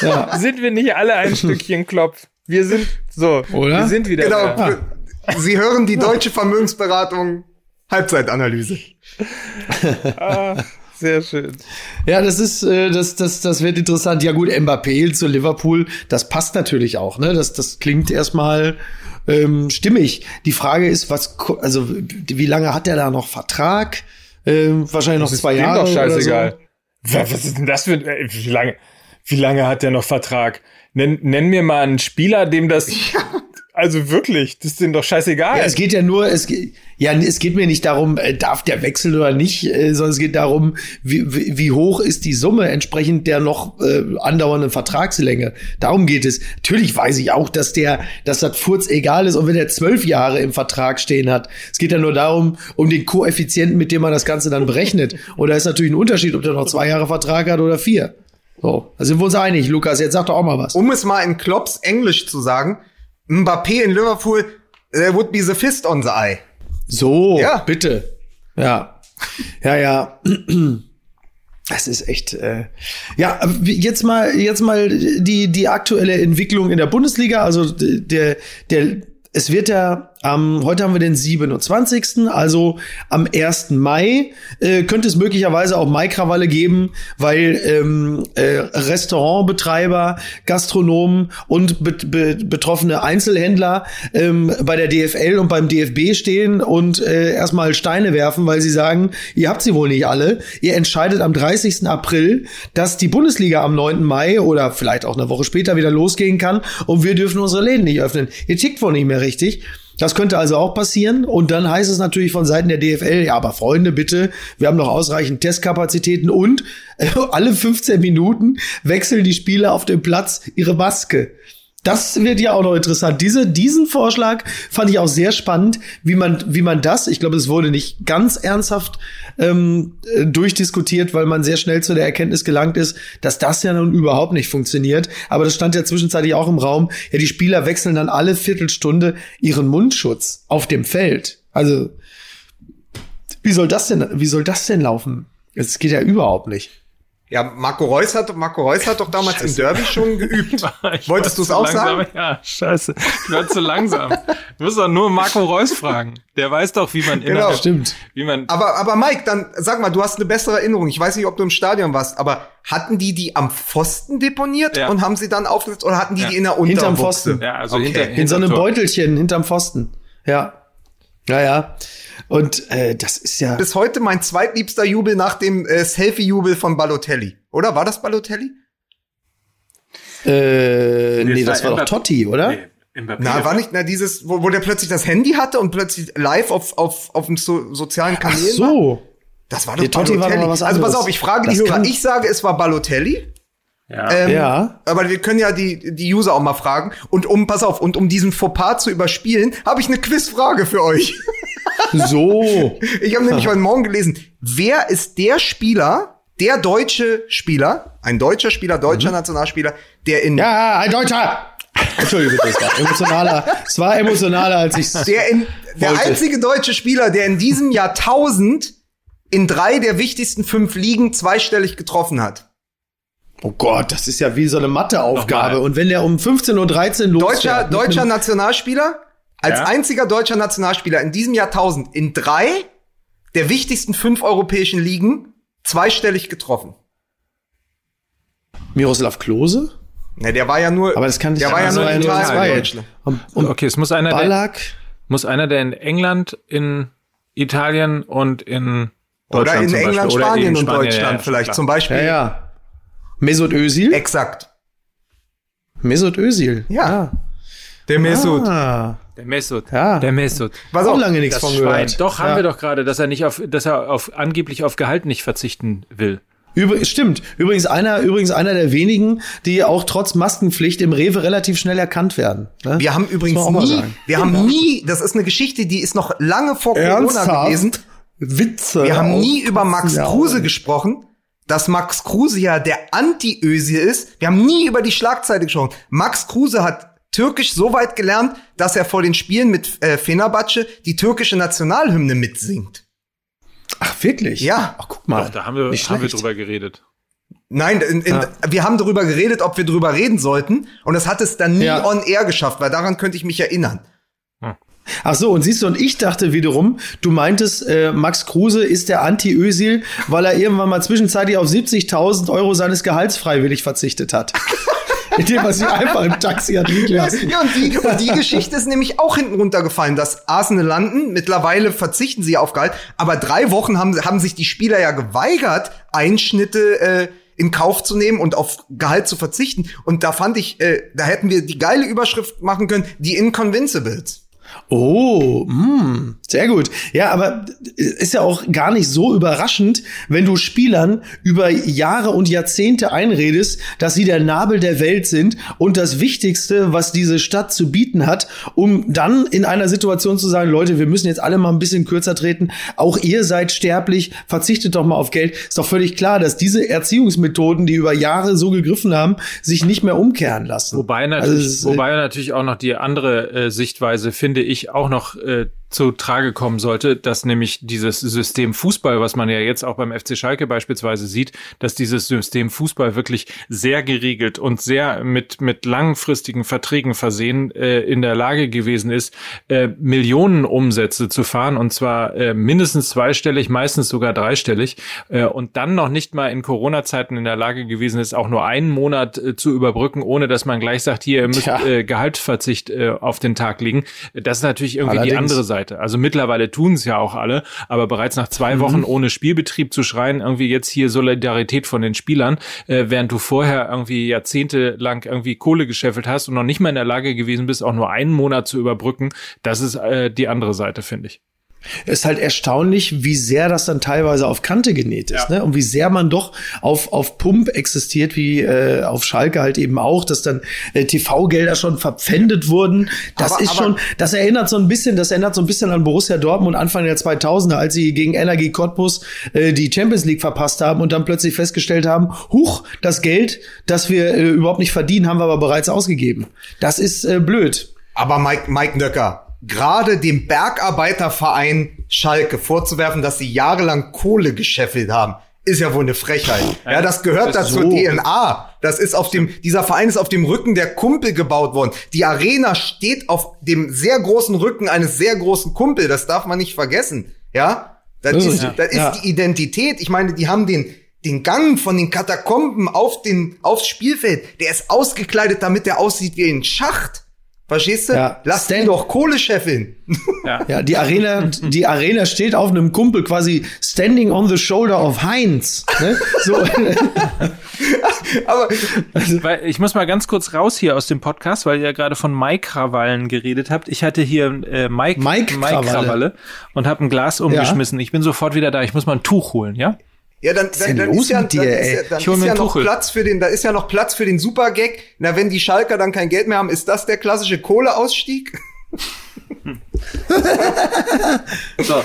A: Ja.
C: Sind wir nicht alle ein Stückchen Klopf? Wir sind so.
A: Oder?
C: Wir sind wieder.
B: Genau.
C: da.
B: Sie hören die deutsche Vermögensberatung Halbzeitanalyse.
C: Ah, sehr schön.
A: Ja, das ist, äh, das, das, das wird interessant. Ja gut, Mbappé zu Liverpool, das passt natürlich auch. Ne, das, das klingt erstmal ähm, stimmig. Die Frage ist, was, also wie lange hat er da noch Vertrag? Ähm, wahrscheinlich noch
C: Das ist
A: zwei
C: dem
A: Jahre.
C: doch scheißegal.
A: Oder
C: Was was ist denn das für ein, äh, wie lange, wie lange hat der noch Vertrag? Nenn, nenn mir mal einen Spieler, dem das, also wirklich, das ist denen doch scheißegal.
A: Ja, es geht ja nur, es geht, ja, es geht mir nicht darum, äh, darf der wechseln oder nicht, äh, sondern es geht darum, wie, wie, wie hoch ist die Summe entsprechend der noch äh, andauernden Vertragslänge. Darum geht es. Natürlich weiß ich auch, dass der, dass das Furz egal ist und wenn er zwölf Jahre im Vertrag stehen hat. Es geht ja nur darum, um den Koeffizienten, mit dem man das Ganze dann berechnet. Und da ist natürlich ein Unterschied, ob der noch zwei Jahre Vertrag hat oder vier. So, da sind wir uns einig. Lukas, jetzt sag doch auch mal was.
B: Um es mal in Klopps Englisch zu sagen, Mbappé in Liverpool, there would be the fist on the eye.
A: So,
B: Ja.
A: bitte. Ja. Ja, ja. Das ist echt. Äh, ja, jetzt mal, jetzt mal die die aktuelle Entwicklung in der Bundesliga. Also der der es wird ja am heute haben wir den 27. Also am 1. Mai äh, könnte es möglicherweise auch Maikrawalle geben, weil ähm, äh, Restaurantbetreiber, Gastronomen und be be betroffene Einzelhändler ähm, bei der DFL und beim DFB stehen und äh, erstmal Steine werfen, weil sie sagen, ihr habt sie wohl nicht alle. Ihr entscheidet am 30. April, dass die Bundesliga am 9. Mai oder vielleicht auch eine Woche später wieder losgehen kann und wir dürfen unsere Läden nicht öffnen. Ihr tickt wohl nicht mehr richtig. Das könnte also auch passieren. Und dann heißt es natürlich von Seiten der DFL, ja, aber Freunde, bitte, wir haben noch ausreichend Testkapazitäten und äh, alle 15 Minuten wechseln die Spieler auf dem Platz ihre Maske. Das wird ja auch noch interessant. Diese, diesen Vorschlag fand ich auch sehr spannend, wie man, wie man das, ich glaube, es wurde nicht ganz ernsthaft ähm, äh, durchdiskutiert, weil man sehr schnell zu der Erkenntnis gelangt ist, dass das ja nun überhaupt nicht funktioniert. Aber das stand ja zwischenzeitlich auch im Raum. Ja, die Spieler wechseln dann alle Viertelstunde ihren Mundschutz auf dem Feld. Also, wie soll das denn, wie soll das denn laufen? Es geht ja überhaupt nicht.
B: Ja, Marco Reus hat, Marco Reus hat doch damals im Derby schon geübt.
C: Ich
B: Wolltest du es auch
C: langsam.
B: sagen?
C: Ja, scheiße. Ich war zu langsam. Du musst doch nur Marco Reus fragen. Der weiß doch, wie man
B: Genau.
A: Stimmt.
C: wie man
B: Aber, aber Mike, dann sag mal, du hast eine bessere Erinnerung. Ich weiß nicht, ob du im Stadion warst, aber hatten die die am Pfosten deponiert
C: Ja.
B: und haben sie dann aufgesetzt oder hatten die
C: Ja.
B: die in der
A: Hinterm
B: Unterbuchse?
A: Pfosten.
C: Ja, also
B: Okay.
C: hinter,
A: In so einem
C: Tor.
A: Beutelchen hinterm Pfosten. Ja. Ja, ja. Und äh, das ist ja.
B: Bis heute mein zweitliebster Jubel nach dem äh, Selfie-Jubel von Balotelli. Oder war das Balotelli?
A: Äh, nee,
C: das
A: das war
C: war
A: doch. Totti, oder?
C: Nee, Mbappé
B: Na, war nicht, na, dieses, wo, wo der plötzlich das Handy hatte und plötzlich live auf, auf, auf dem so, sozialen
A: Ach
B: Kanälen war?
A: so.
B: Das war doch
A: Der Totti war
B: Balotelli.
A: doch was
B: also pass auf, ich frage die Hörer. Ich sage, es war Balotelli.
C: Ja.
B: Ähm,
A: Ja.
B: Aber wir können ja die, die User auch mal fragen. Und um, pass auf, und um diesen Fauxpas zu überspielen, habe ich eine Quizfrage für euch.
A: So.
B: Ich habe nämlich heute Morgen gelesen, wer ist der Spieler, der deutsche Spieler, ein deutscher Spieler, deutscher Nationalspieler, der in,
A: Mhm. Ja, ein Deutscher. Entschuldigung bitte, es war emotionaler. Es war emotionaler, als ich
B: der in, der
A: Wollte.
B: einzige deutsche Spieler, der in diesem Jahrtausend in drei der wichtigsten fünf Ligen zweistellig getroffen hat.
A: Oh Gott, das ist ja wie so eine Matheaufgabe. Und wenn der um 15.13 Uhr losfährt.
B: Deutscher, deutscher Nationalspieler, als
C: Ja.
B: einziger deutscher Nationalspieler in diesem Jahrtausend in drei der wichtigsten fünf europäischen Ligen zweistellig getroffen.
A: Miroslav Klose?
B: Ne, der war ja nur,
A: Aber das kann
B: der war ja
C: das
B: nur
C: war
B: in
C: ja nur
B: Italien.
A: Und, und
C: okay, es muss einer, der,
A: Ballack?
C: muss einer, der in England, in Italien und in
B: Oder
C: Deutschland
B: in
C: zum
B: England,
C: Beispiel, oder
B: Spanien
C: in
B: und
C: Spanien,
B: Deutschland
C: ja, ja,
B: vielleicht
C: klar.
B: zum Beispiel.
A: Ja, ja. Mesut Özil?
B: Exakt.
A: Mesut Özil.
B: Ja. Der Mesut.
A: Ah,
C: Der Mesut.
A: Ja.
C: Der Mesut.
B: Pass
A: auch lange nichts
C: Das
A: von
C: Schwein.
A: gehört.
C: Doch, haben
A: ja.
C: wir doch gerade, dass er nicht auf, dass er auf, angeblich auf Gehalt nicht verzichten will.
A: Übrigens, stimmt. Übrigens einer, übrigens einer der wenigen, die auch trotz Maskenpflicht im Rewe relativ schnell erkannt werden. Ne?
B: Wir haben übrigens nie,
A: sagen.
B: wir haben nie, das ist eine Geschichte, die ist noch lange vor Corona
A: Ernsthaft?
B: gewesen.
A: Witze.
B: Wir haben nie über Max
A: der
B: Kruse gesprochen, dass Max Kruse ja der Anti-Özil ist. Wir haben nie über die Schlagzeile gesprochen. Max Kruse hat Türkisch so weit gelernt, dass er vor den Spielen mit äh, Fenerbahce die türkische Nationalhymne mitsingt.
A: Ach, wirklich?
B: Ja.
A: Ach, guck mal.
C: Doch, da haben wir,
A: Nicht
C: haben wir drüber geredet.
B: Nein, in, in,
A: Ja.
B: wir haben darüber geredet, ob wir darüber reden sollten. Und das hat es dann nie
A: Ja.
B: on air geschafft, weil daran könnte ich mich erinnern.
A: Ach so, und siehst du, und ich dachte wiederum, du meintest, äh, Max Kruse ist der Anti-Özil, weil er irgendwann mal zwischenzeitlich auf 70.000 Euro seines Gehalts freiwillig verzichtet hat. Indem er sich einfach im Taxi hat liegen lassen.
B: Ja, und die, und die Geschichte ist nämlich auch hinten runtergefallen, dass Arsenal landen. Mittlerweile verzichten sie auf Gehalt. Aber drei Wochen haben, haben sich die Spieler ja geweigert, Einschnitte äh, in Kauf zu nehmen und auf Gehalt zu verzichten. Und da fand ich, äh, da hätten wir die geile Überschrift machen können, die Inconvincibles.
A: Oh, mh, sehr gut. Ja, aber ist ja auch gar nicht so überraschend, wenn du Spielern über Jahre und Jahrzehnte einredest, dass sie der Nabel der Welt sind und das Wichtigste, was diese Stadt zu bieten hat, um dann in einer Situation zu sagen, Leute, wir müssen jetzt alle mal ein bisschen kürzer treten. Auch ihr seid sterblich, verzichtet doch mal auf Geld. Ist doch völlig klar, dass diese Erziehungsmethoden, die über Jahre so gegriffen haben, sich nicht mehr umkehren lassen.
C: Wobei
A: Also
C: natürlich,
A: ist, äh,
C: wobei natürlich auch noch die andere äh, Sichtweise, finde ich, auch noch äh, zu Trage kommen sollte, dass nämlich dieses System Fußball, was man ja jetzt auch beim FC Schalke beispielsweise sieht, dass dieses System Fußball wirklich sehr geregelt und sehr mit, mit langfristigen Verträgen versehen äh, in der Lage gewesen ist, äh, Millionen Umsätze zu fahren und zwar äh, mindestens zweistellig, meistens sogar dreistellig äh, und dann noch nicht mal in Corona-Zeiten in der Lage gewesen ist, auch nur einen Monat äh, zu überbrücken, ohne dass man gleich sagt, hier, ihr müsst äh, Gehaltsverzicht äh, auf den Tag legen. Das ist natürlich irgendwie die
A: Allerdings.
C: andere Seite. Also mittlerweile tun es ja auch alle, aber bereits nach zwei Wochen
A: Mhm.
C: ohne Spielbetrieb zu schreien, irgendwie jetzt hier Solidarität von den Spielern, äh, während du vorher irgendwie jahrzehntelang irgendwie Kohle gescheffelt hast und noch nicht mal in der Lage gewesen bist, auch nur einen Monat zu überbrücken, das ist äh, die andere Seite, finde ich.
A: Ist halt erstaunlich, wie sehr das dann teilweise auf Kante genäht ist, ne? Und wie sehr man doch auf auf Pump existiert, wie äh, auf Schalke halt eben auch, dass dann äh, TV-Gelder schon verpfändet wurden. Das
B: Aber-
A: ist
B: aber-
A: schon, das erinnert so ein bisschen, das erinnert so ein bisschen an Borussia Dortmund Anfang der 2000er, als sie gegen Energie Cottbus äh, die Champions League verpasst haben und dann plötzlich festgestellt haben, huch, das Geld, das wir äh, überhaupt nicht verdienen, haben wir aber bereits ausgegeben. Das ist äh, blöd.
B: Aber Mike, Mike Nöcker, gerade dem Bergarbeiterverein Schalke vorzuwerfen, dass sie jahrelang Kohle gescheffelt haben, ist ja wohl eine Frechheit. Ja, das gehört
C: das
B: dazu
A: so.
B: DNA. Das ist auf dem, dieser Verein ist auf dem Rücken der Kumpel gebaut worden. Die Arena steht auf dem sehr großen Rücken eines sehr großen Kumpel. Das darf man nicht vergessen. Ja, das
A: Das ist richtig.
B: das ist
A: Ja.
B: die Identität. Ich meine, die haben den, den Gang von den Katakomben auf den, aufs Spielfeld. Der ist ausgekleidet, damit der aussieht wie ein Schacht. Verstehst du?
A: Ja.
B: Lass
A: Stan-
B: doch Kohlechefin.
A: Ja, die Arena, die Arena steht auf einem Kumpel quasi standing on the shoulder of Heinz. Ne? So,
B: Aber
C: Weil ich muss mal ganz kurz raus hier aus dem Podcast, weil ihr ja gerade von Mai-Krawallen geredet habt. Ich hatte hier äh, Mike,
A: Mai-Krawalle.
C: Mai-Krawalle und habe ein Glas umgeschmissen. Ich bin sofort wieder da. Ich muss mal ein Tuch holen, ja?
B: Ja, dann, dann, dann
A: los
B: ist ja,
A: mit dir,
B: dann ist ja, dann ist ja noch
C: Tuchel.
B: Platz für den, da ist ja noch Platz für den Supergag. Na, wenn die Schalker dann kein Geld mehr haben, ist das der klassische Kohleausstieg?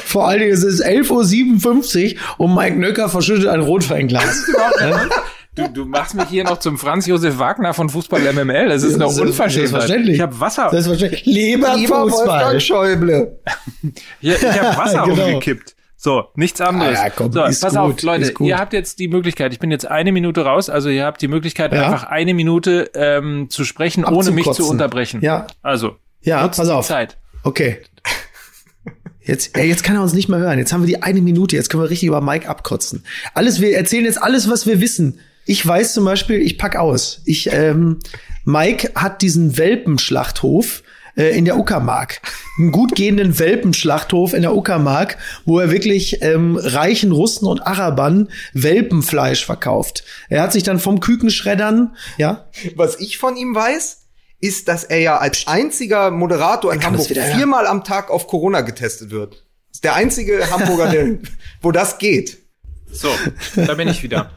A: vor allen Dingen es ist 11.57 Uhr und Mike Nöcker verschüttet ein Rotweinglas.
C: Du, du machst mich hier noch zum Franz Josef Wagner von Fußball MML. Das ist
A: Das
C: noch
A: ist
C: unverschämt.
A: selbstverständlich.
C: Ich habe Wasser,
A: Selbstverständlich.
B: Lieber
A: Leberfußball.
B: Wolfgang Schäuble.
C: hier, ich hab Wasser
A: Genau.
C: umgekippt. So, nichts anderes.
A: Ah ja, komm,
C: so, pass
A: gut,
C: auf, Leute, ihr habt jetzt die Möglichkeit, ich bin jetzt eine Minute raus, also ihr habt die Möglichkeit,
A: Ja.
C: einfach eine Minute ähm, zu sprechen, ohne mich zu unterbrechen.
A: Ja.
C: Also,
A: Ja, pass auf.
C: Zeit.
A: Okay. Jetzt, ja, jetzt kann er uns nicht mehr hören. Jetzt haben wir die eine Minute. Jetzt können wir richtig über Mike abkotzen. Alles, wir erzählen jetzt alles, was wir wissen. Ich weiß zum Beispiel, ich pack aus. Ich, ähm, Mike hat diesen Welpenschlachthof äh, in der Uckermark. Einen gut gehenden Welpenschlachthof in der Uckermark, wo er wirklich ähm, reichen Russen und Arabern Welpenfleisch verkauft. Er hat sich dann vom Kükenschreddern, ja,
B: Was ich von ihm weiß, ist, dass er ja als einziger Moderator in Hamburg
A: wieder, ja.
B: viermal am Tag auf Corona getestet wird. Ist der einzige Hamburger, der, wo das geht.
C: So, da bin ich wieder.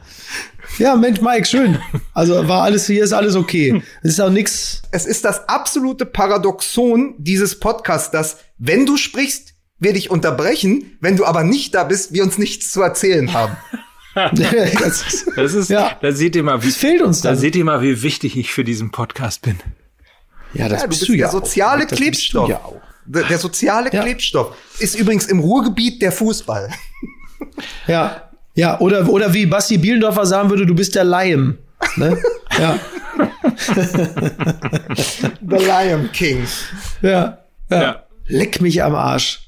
A: Ja, Mensch, Mike, schön. Also war alles hier, ist alles okay. Es ist auch nix.
B: Es ist das absolute Paradoxon dieses Podcasts, dass wenn du sprichst, wir dich unterbrechen, wenn du aber nicht da bist, wir uns nichts zu erzählen haben.
A: das, ist,
C: Das ist,
A: Ja.
C: da seht ihr mal, wie,
A: das fehlt uns
C: da
A: dann.
C: seht ihr mal, wie wichtig ich für diesen Podcast bin.
A: Ja, das
B: Ja, du
A: bist du
B: der
A: ja.
B: soziale
A: auch.
B: Klebstoff.
A: Ja auch.
B: Der, der soziale
A: Ja.
B: Klebstoff ist übrigens im Ruhrgebiet der Fußball.
A: Ja, ja, oder, oder wie Basti Bielendorfer sagen würde, du bist der Lion. Ne? ja,
B: The Lion King.
A: ja, ja,
C: Ja.
A: Leck mich am Arsch.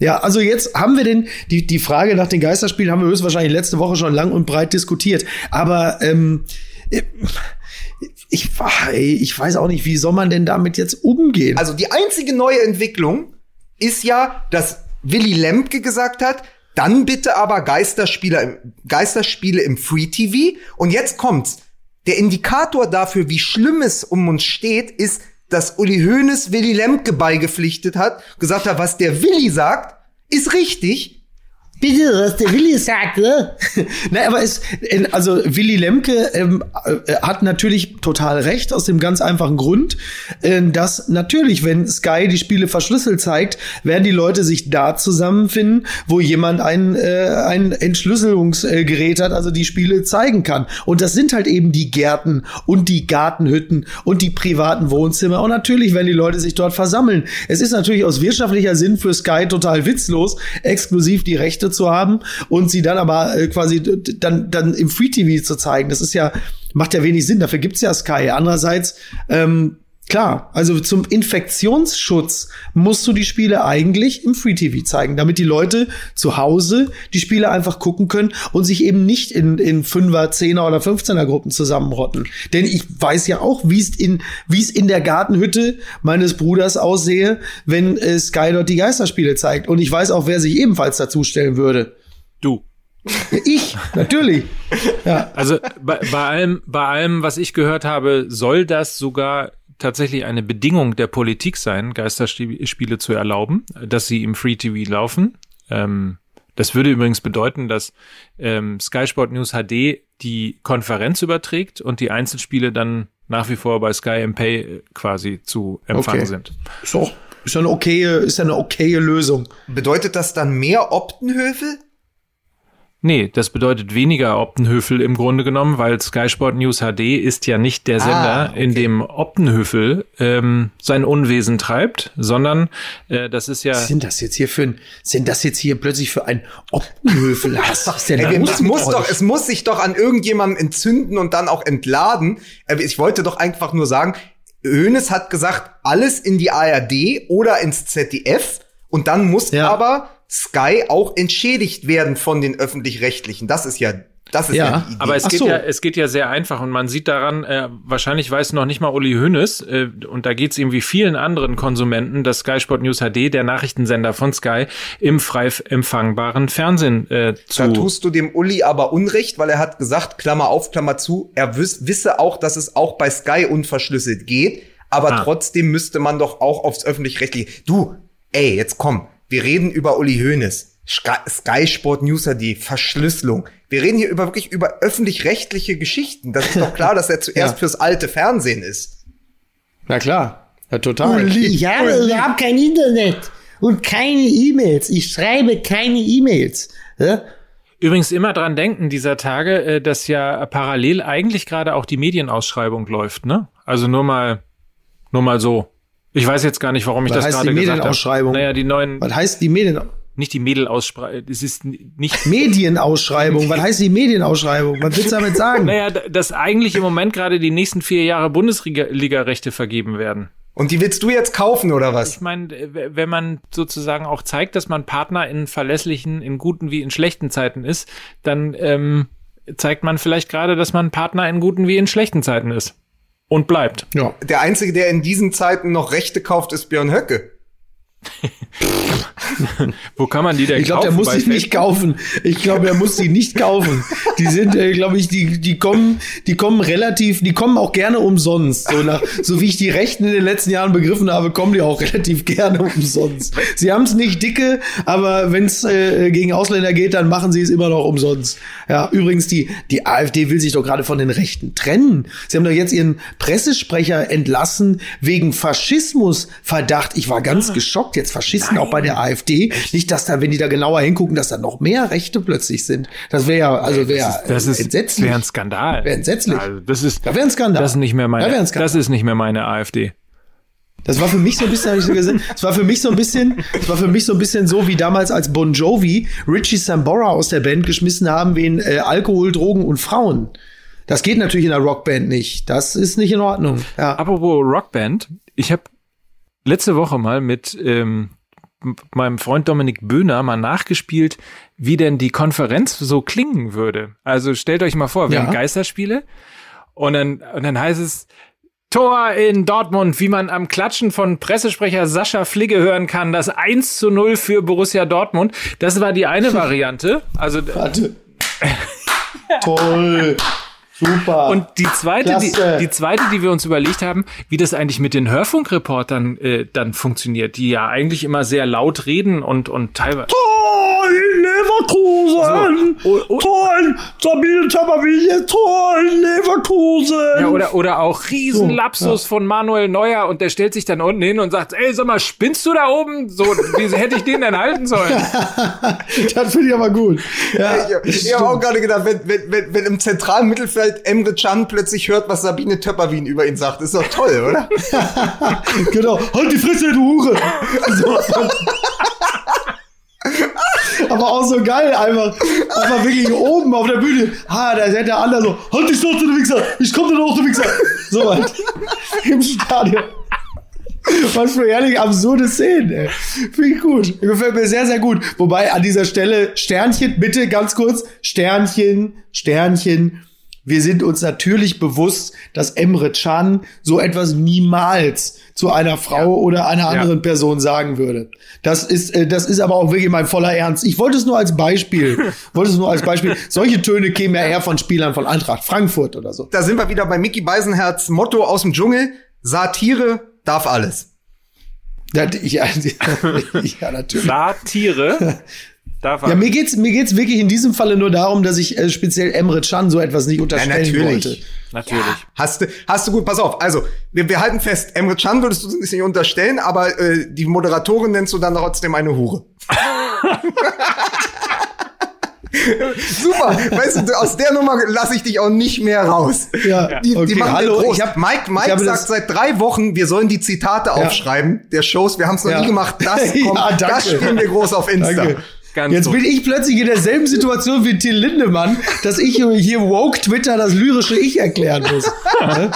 A: Ja, also jetzt haben wir den, die, die Frage nach den Geisterspielen haben wir höchstwahrscheinlich letzte Woche schon lang und breit diskutiert. Aber ähm, ich, ich weiß auch nicht, wie soll man denn damit jetzt umgehen?
B: Also die einzige neue Entwicklung ist ja, dass Willy Lemke gesagt hat, dann bitte aber Geisterspieler Geisterspiele im Free TV. Und jetzt kommt's. Der Indikator dafür, wie schlimm es um uns steht, ist, dass Uli Hoeneß Willy Lemke beigepflichtet hat, gesagt hat, was der Willy sagt, ist richtig.
D: Bitte, was der Willi sagt, ne?
A: Na, aber es, also Willy Lemke ähm, äh, hat natürlich total recht aus dem ganz einfachen Grund, äh, dass natürlich, wenn Sky die Spiele verschlüsselt zeigt, werden die Leute sich da zusammenfinden, wo jemand ein äh, ein Entschlüsselungsgerät hat, also die Spiele zeigen kann. Und das sind halt eben die Gärten und die Gartenhütten und die privaten Wohnzimmer. Und natürlich werden die Leute sich dort versammeln. Es ist natürlich aus wirtschaftlicher Sinn für Sky total witzlos, exklusiv die Rechte zu haben und sie dann aber äh, quasi dann, dann im Free TV zu zeigen. Das ist ja, macht ja wenig Sinn. Dafür gibt's ja Sky. Andererseits, ähm, Klar, also zum Infektionsschutz musst du die Spiele eigentlich im Free TV zeigen, damit die Leute zu Hause die Spiele einfach gucken können und sich eben nicht in, in Fünfer, Zehner oder 15er Gruppen zusammenrotten. Denn ich weiß ja auch, wie es in, wie es in der Gartenhütte meines Bruders aussehe, wenn äh, Sky dort die Geisterspiele zeigt. Und ich weiß auch, wer sich ebenfalls dazustellen würde.
C: Du.
A: Ich, natürlich. Ja.
C: Also bei, bei allem, bei allem, was ich gehört habe, soll das sogar tatsächlich eine Bedingung der Politik sein, Geisterspiele zu erlauben, dass sie im Free TV laufen. Ähm, das würde übrigens bedeuten, dass ähm, Sky Sport News HD die Konferenz überträgt und die Einzelspiele dann nach wie vor bei Sky im Pay äh, quasi zu empfangen
A: Okay.
C: sind.
A: Ist auch, ist ja eine okaye, ist ja eine okaye Lösung.
B: Bedeutet das dann mehr Optenhöfe?
C: Nee, das bedeutet weniger Optenhöfel im Grunde genommen, weil Sky Sport News HD ist ja nicht der Sender,
B: Ah, okay.
C: in dem Optenhöfel ähm, sein Unwesen treibt, sondern äh, das ist ja
A: Was sind das jetzt hier für ein, sind das jetzt hier plötzlich für ein Optenhöfel? Was ist denn
B: Ey, muss
A: euch?
B: doch, es muss sich doch an irgendjemandem entzünden und dann auch entladen. Äh, Ich wollte doch einfach nur sagen, Hoeneß hat gesagt, alles in die ARD oder ins ZDF und dann muss
A: Ja.
B: aber Sky auch entschädigt werden von den öffentlich-rechtlichen. Das ist ja Das ist
A: Ja.
B: ja, die Idee.
C: Aber es geht
A: so.
C: ja, es geht ja sehr einfach und man sieht daran, äh, wahrscheinlich weiß noch nicht mal Uli Hoeneß, äh, und da geht es ihm wie vielen anderen Konsumenten, dass Sky Sport News HD, der Nachrichtensender von Sky, im frei empfangbaren Fernsehen äh, zu.
B: Da tust du dem Uli aber Unrecht, weil er hat gesagt, Klammer auf, Klammer zu, er wiss, wisse auch, dass es auch bei Sky unverschlüsselt geht, aber
C: Ah.
B: trotzdem müsste man doch auch aufs öffentlich-rechtliche. Du, ey, jetzt komm, wir reden über Uli Hoeneß. Sky, Sport News die Verschlüsselung. Wir reden hier über wirklich über öffentlich-rechtliche Geschichten. Das ist doch klar, dass er zuerst
A: Ja.
B: fürs alte Fernsehen ist.
A: Na klar. Ja, total.
D: Ich habe überhaupt kein Internet und keine E-Mails. Ich schreibe keine E-Mails. Ja?
C: Übrigens immer dran denken dieser Tage, äh, dass ja parallel eigentlich gerade auch die Medienausschreibung läuft, ne? Also nur mal, nur mal so. Ich weiß jetzt gar nicht, warum ich
A: Was
C: das gerade
A: die
C: gesagt habe.
A: Medienausschreibung?
C: Naja, die neuen,
A: Was heißt die Medien
C: nicht die Mädelausschreibung, es ist nicht
A: Medienausschreibung? Was heißt die Medienausschreibung? Was willst du damit sagen?
C: Naja, dass eigentlich im Moment gerade die nächsten vier Jahre Bundesliga-Rechte vergeben werden.
B: Und die willst du jetzt kaufen oder was?
C: Ich meine, wenn man sozusagen auch zeigt, dass man Partner in verlässlichen, in guten wie in schlechten Zeiten ist, dann ähm, zeigt man vielleicht gerade, dass man Partner in guten wie in schlechten Zeiten ist. Und bleibt.
A: Ja.
B: Der einzige, der in diesen Zeiten noch Rechte kauft, ist Björn Höcke.
C: Wo kann man die denn
A: Ich glaube, der
C: kaufen?
A: muss sie nicht kaufen. Ich glaube, er muss sie nicht kaufen. Die sind, äh, glaube ich, die, die kommen, die kommen relativ, die kommen auch gerne umsonst. So nach, so wie ich die Rechten in den letzten Jahren begriffen habe, kommen die auch relativ gerne umsonst. Sie haben es nicht dicke, aber wenn es äh, gegen Ausländer geht, dann machen sie es immer noch umsonst. Ja, übrigens, die, die AfD will sich doch gerade von den Rechten trennen. Sie haben doch jetzt ihren Pressesprecher entlassen wegen Faschismusverdacht. Ich war ganz geschockt. Jetzt Faschisten auch bei der AfD. Nicht, dass da, wenn die da genauer hingucken, dass da noch mehr Rechte plötzlich sind. Das wäre ja, also wäre
C: Das ist
A: entsetzlich.
C: wäre ein Skandal.
A: Wäre entsetzlich.
C: Also das ist
A: Da wäre ein Skandal.
C: das ist nicht mehr meine
A: Da
C: das ist nicht mehr meine AfD.
A: Das war für mich so ein bisschen, hab ich so gesehen, das war für mich so ein bisschen, das war für mich so ein bisschen so wie damals, als Bon Jovi Richie Sambora aus der Band geschmissen haben wegen äh, Alkohol, Drogen und Frauen. Das geht natürlich in einer Rockband nicht. Das ist nicht in Ordnung. Ja.
C: Apropos Rockband, ich habe letzte Woche mal mit ähm, meinem Freund Dominik Böhner mal nachgespielt, wie denn die Konferenz so klingen würde. Also stellt euch mal vor, wir
A: Ja.
C: haben Geisterspiele und dann, und dann heißt es Tor in Dortmund, wie man am Klatschen von Pressesprecher Sascha Fligge hören kann, das 1 zu 0 für Borussia Dortmund. Das war die eine Variante. Also
A: Warte. Toll. Super.
C: Und die zweite, die, die zweite, die wir uns überlegt haben, wie das eigentlich mit den Hörfunkreportern äh, dann funktioniert, die ja eigentlich immer sehr laut reden und und teilweise
A: Tor in Leverkusen!
C: So. Oh, oh.
A: Tor in Sabine Tabaville, Tor in Leverkusen!
C: ja, oder oder auch riesen
A: So,
C: Lapsus von Manuel Neuer und der stellt sich dann unten hin und sagt, ey, sag mal, spinnst du da oben? So, wie hätte ich den denn halten sollen?
A: das finde ich aber gut. Ja,
B: Ich, ich habe auch gerade gedacht, wenn, wenn, wenn, wenn im zentralen Mittelfeld Emre Can plötzlich hört, was Sabine Töpperwien über ihn sagt, ist doch toll, oder?
A: genau. Halt die Fresse, du Hure! So. Aber auch so geil, einfach, einfach wirklich oben auf der Bühne. Ha, da ist der andere so, halt dich doch, du Wichser! Ich komm da hoch, du Wichser! So halt. Im Stadion. Was für ehrlich absurde Szenen, ey. Finde ich gut. Gefällt mir sehr, sehr gut. Wobei an dieser Stelle Sternchen, bitte ganz kurz, Sternchen, Sternchen. Wir sind uns natürlich bewusst, dass Emre Can so etwas niemals zu einer Frau oder einer anderen Person sagen würde. Das ist, äh, das ist aber auch wirklich mein voller Ernst. Ich wollte es nur als Beispiel, wollte es nur als Beispiel. Solche Töne kämen ja eher von Spielern von Eintracht Frankfurt oder so.
B: Da sind wir wieder bei Mickey Beisenherz Motto aus dem Dschungel. Satire darf alles.
A: Ja, ja, ja natürlich.
C: Satire. Darf
A: Ja, mir geht's, mir geht's wirklich in diesem Falle nur darum, dass ich äh, speziell Emre Can so etwas nicht unterstellen
B: natürlich.
A: wollte.
C: natürlich.
B: Hast du, hast du gut, pass auf. Also, wir, wir halten fest, Emre Can würdest du uns nicht unterstellen, aber äh, die Moderatorin nennst du dann trotzdem eine Hure. Super, weißt du, aus der Nummer lasse ich dich auch nicht mehr raus.
A: Ja,
B: Die,
A: okay,
B: die machen
A: hallo,
B: groß.
A: ich hab-
B: Mike, Mike sagt seit drei Wochen, wir sollen die Zitate aufschreiben der Shows. Wir haben es noch
A: Ja.
B: nie gemacht. Das,
A: Ja,
B: kommt,
A: danke.
B: das spielen wir groß auf Insta.
A: Danke.
C: Ganz
A: Jetzt bin ich plötzlich in derselben Situation wie Till Lindemann, dass ich hier woke Twitter das lyrische Ich erklären muss.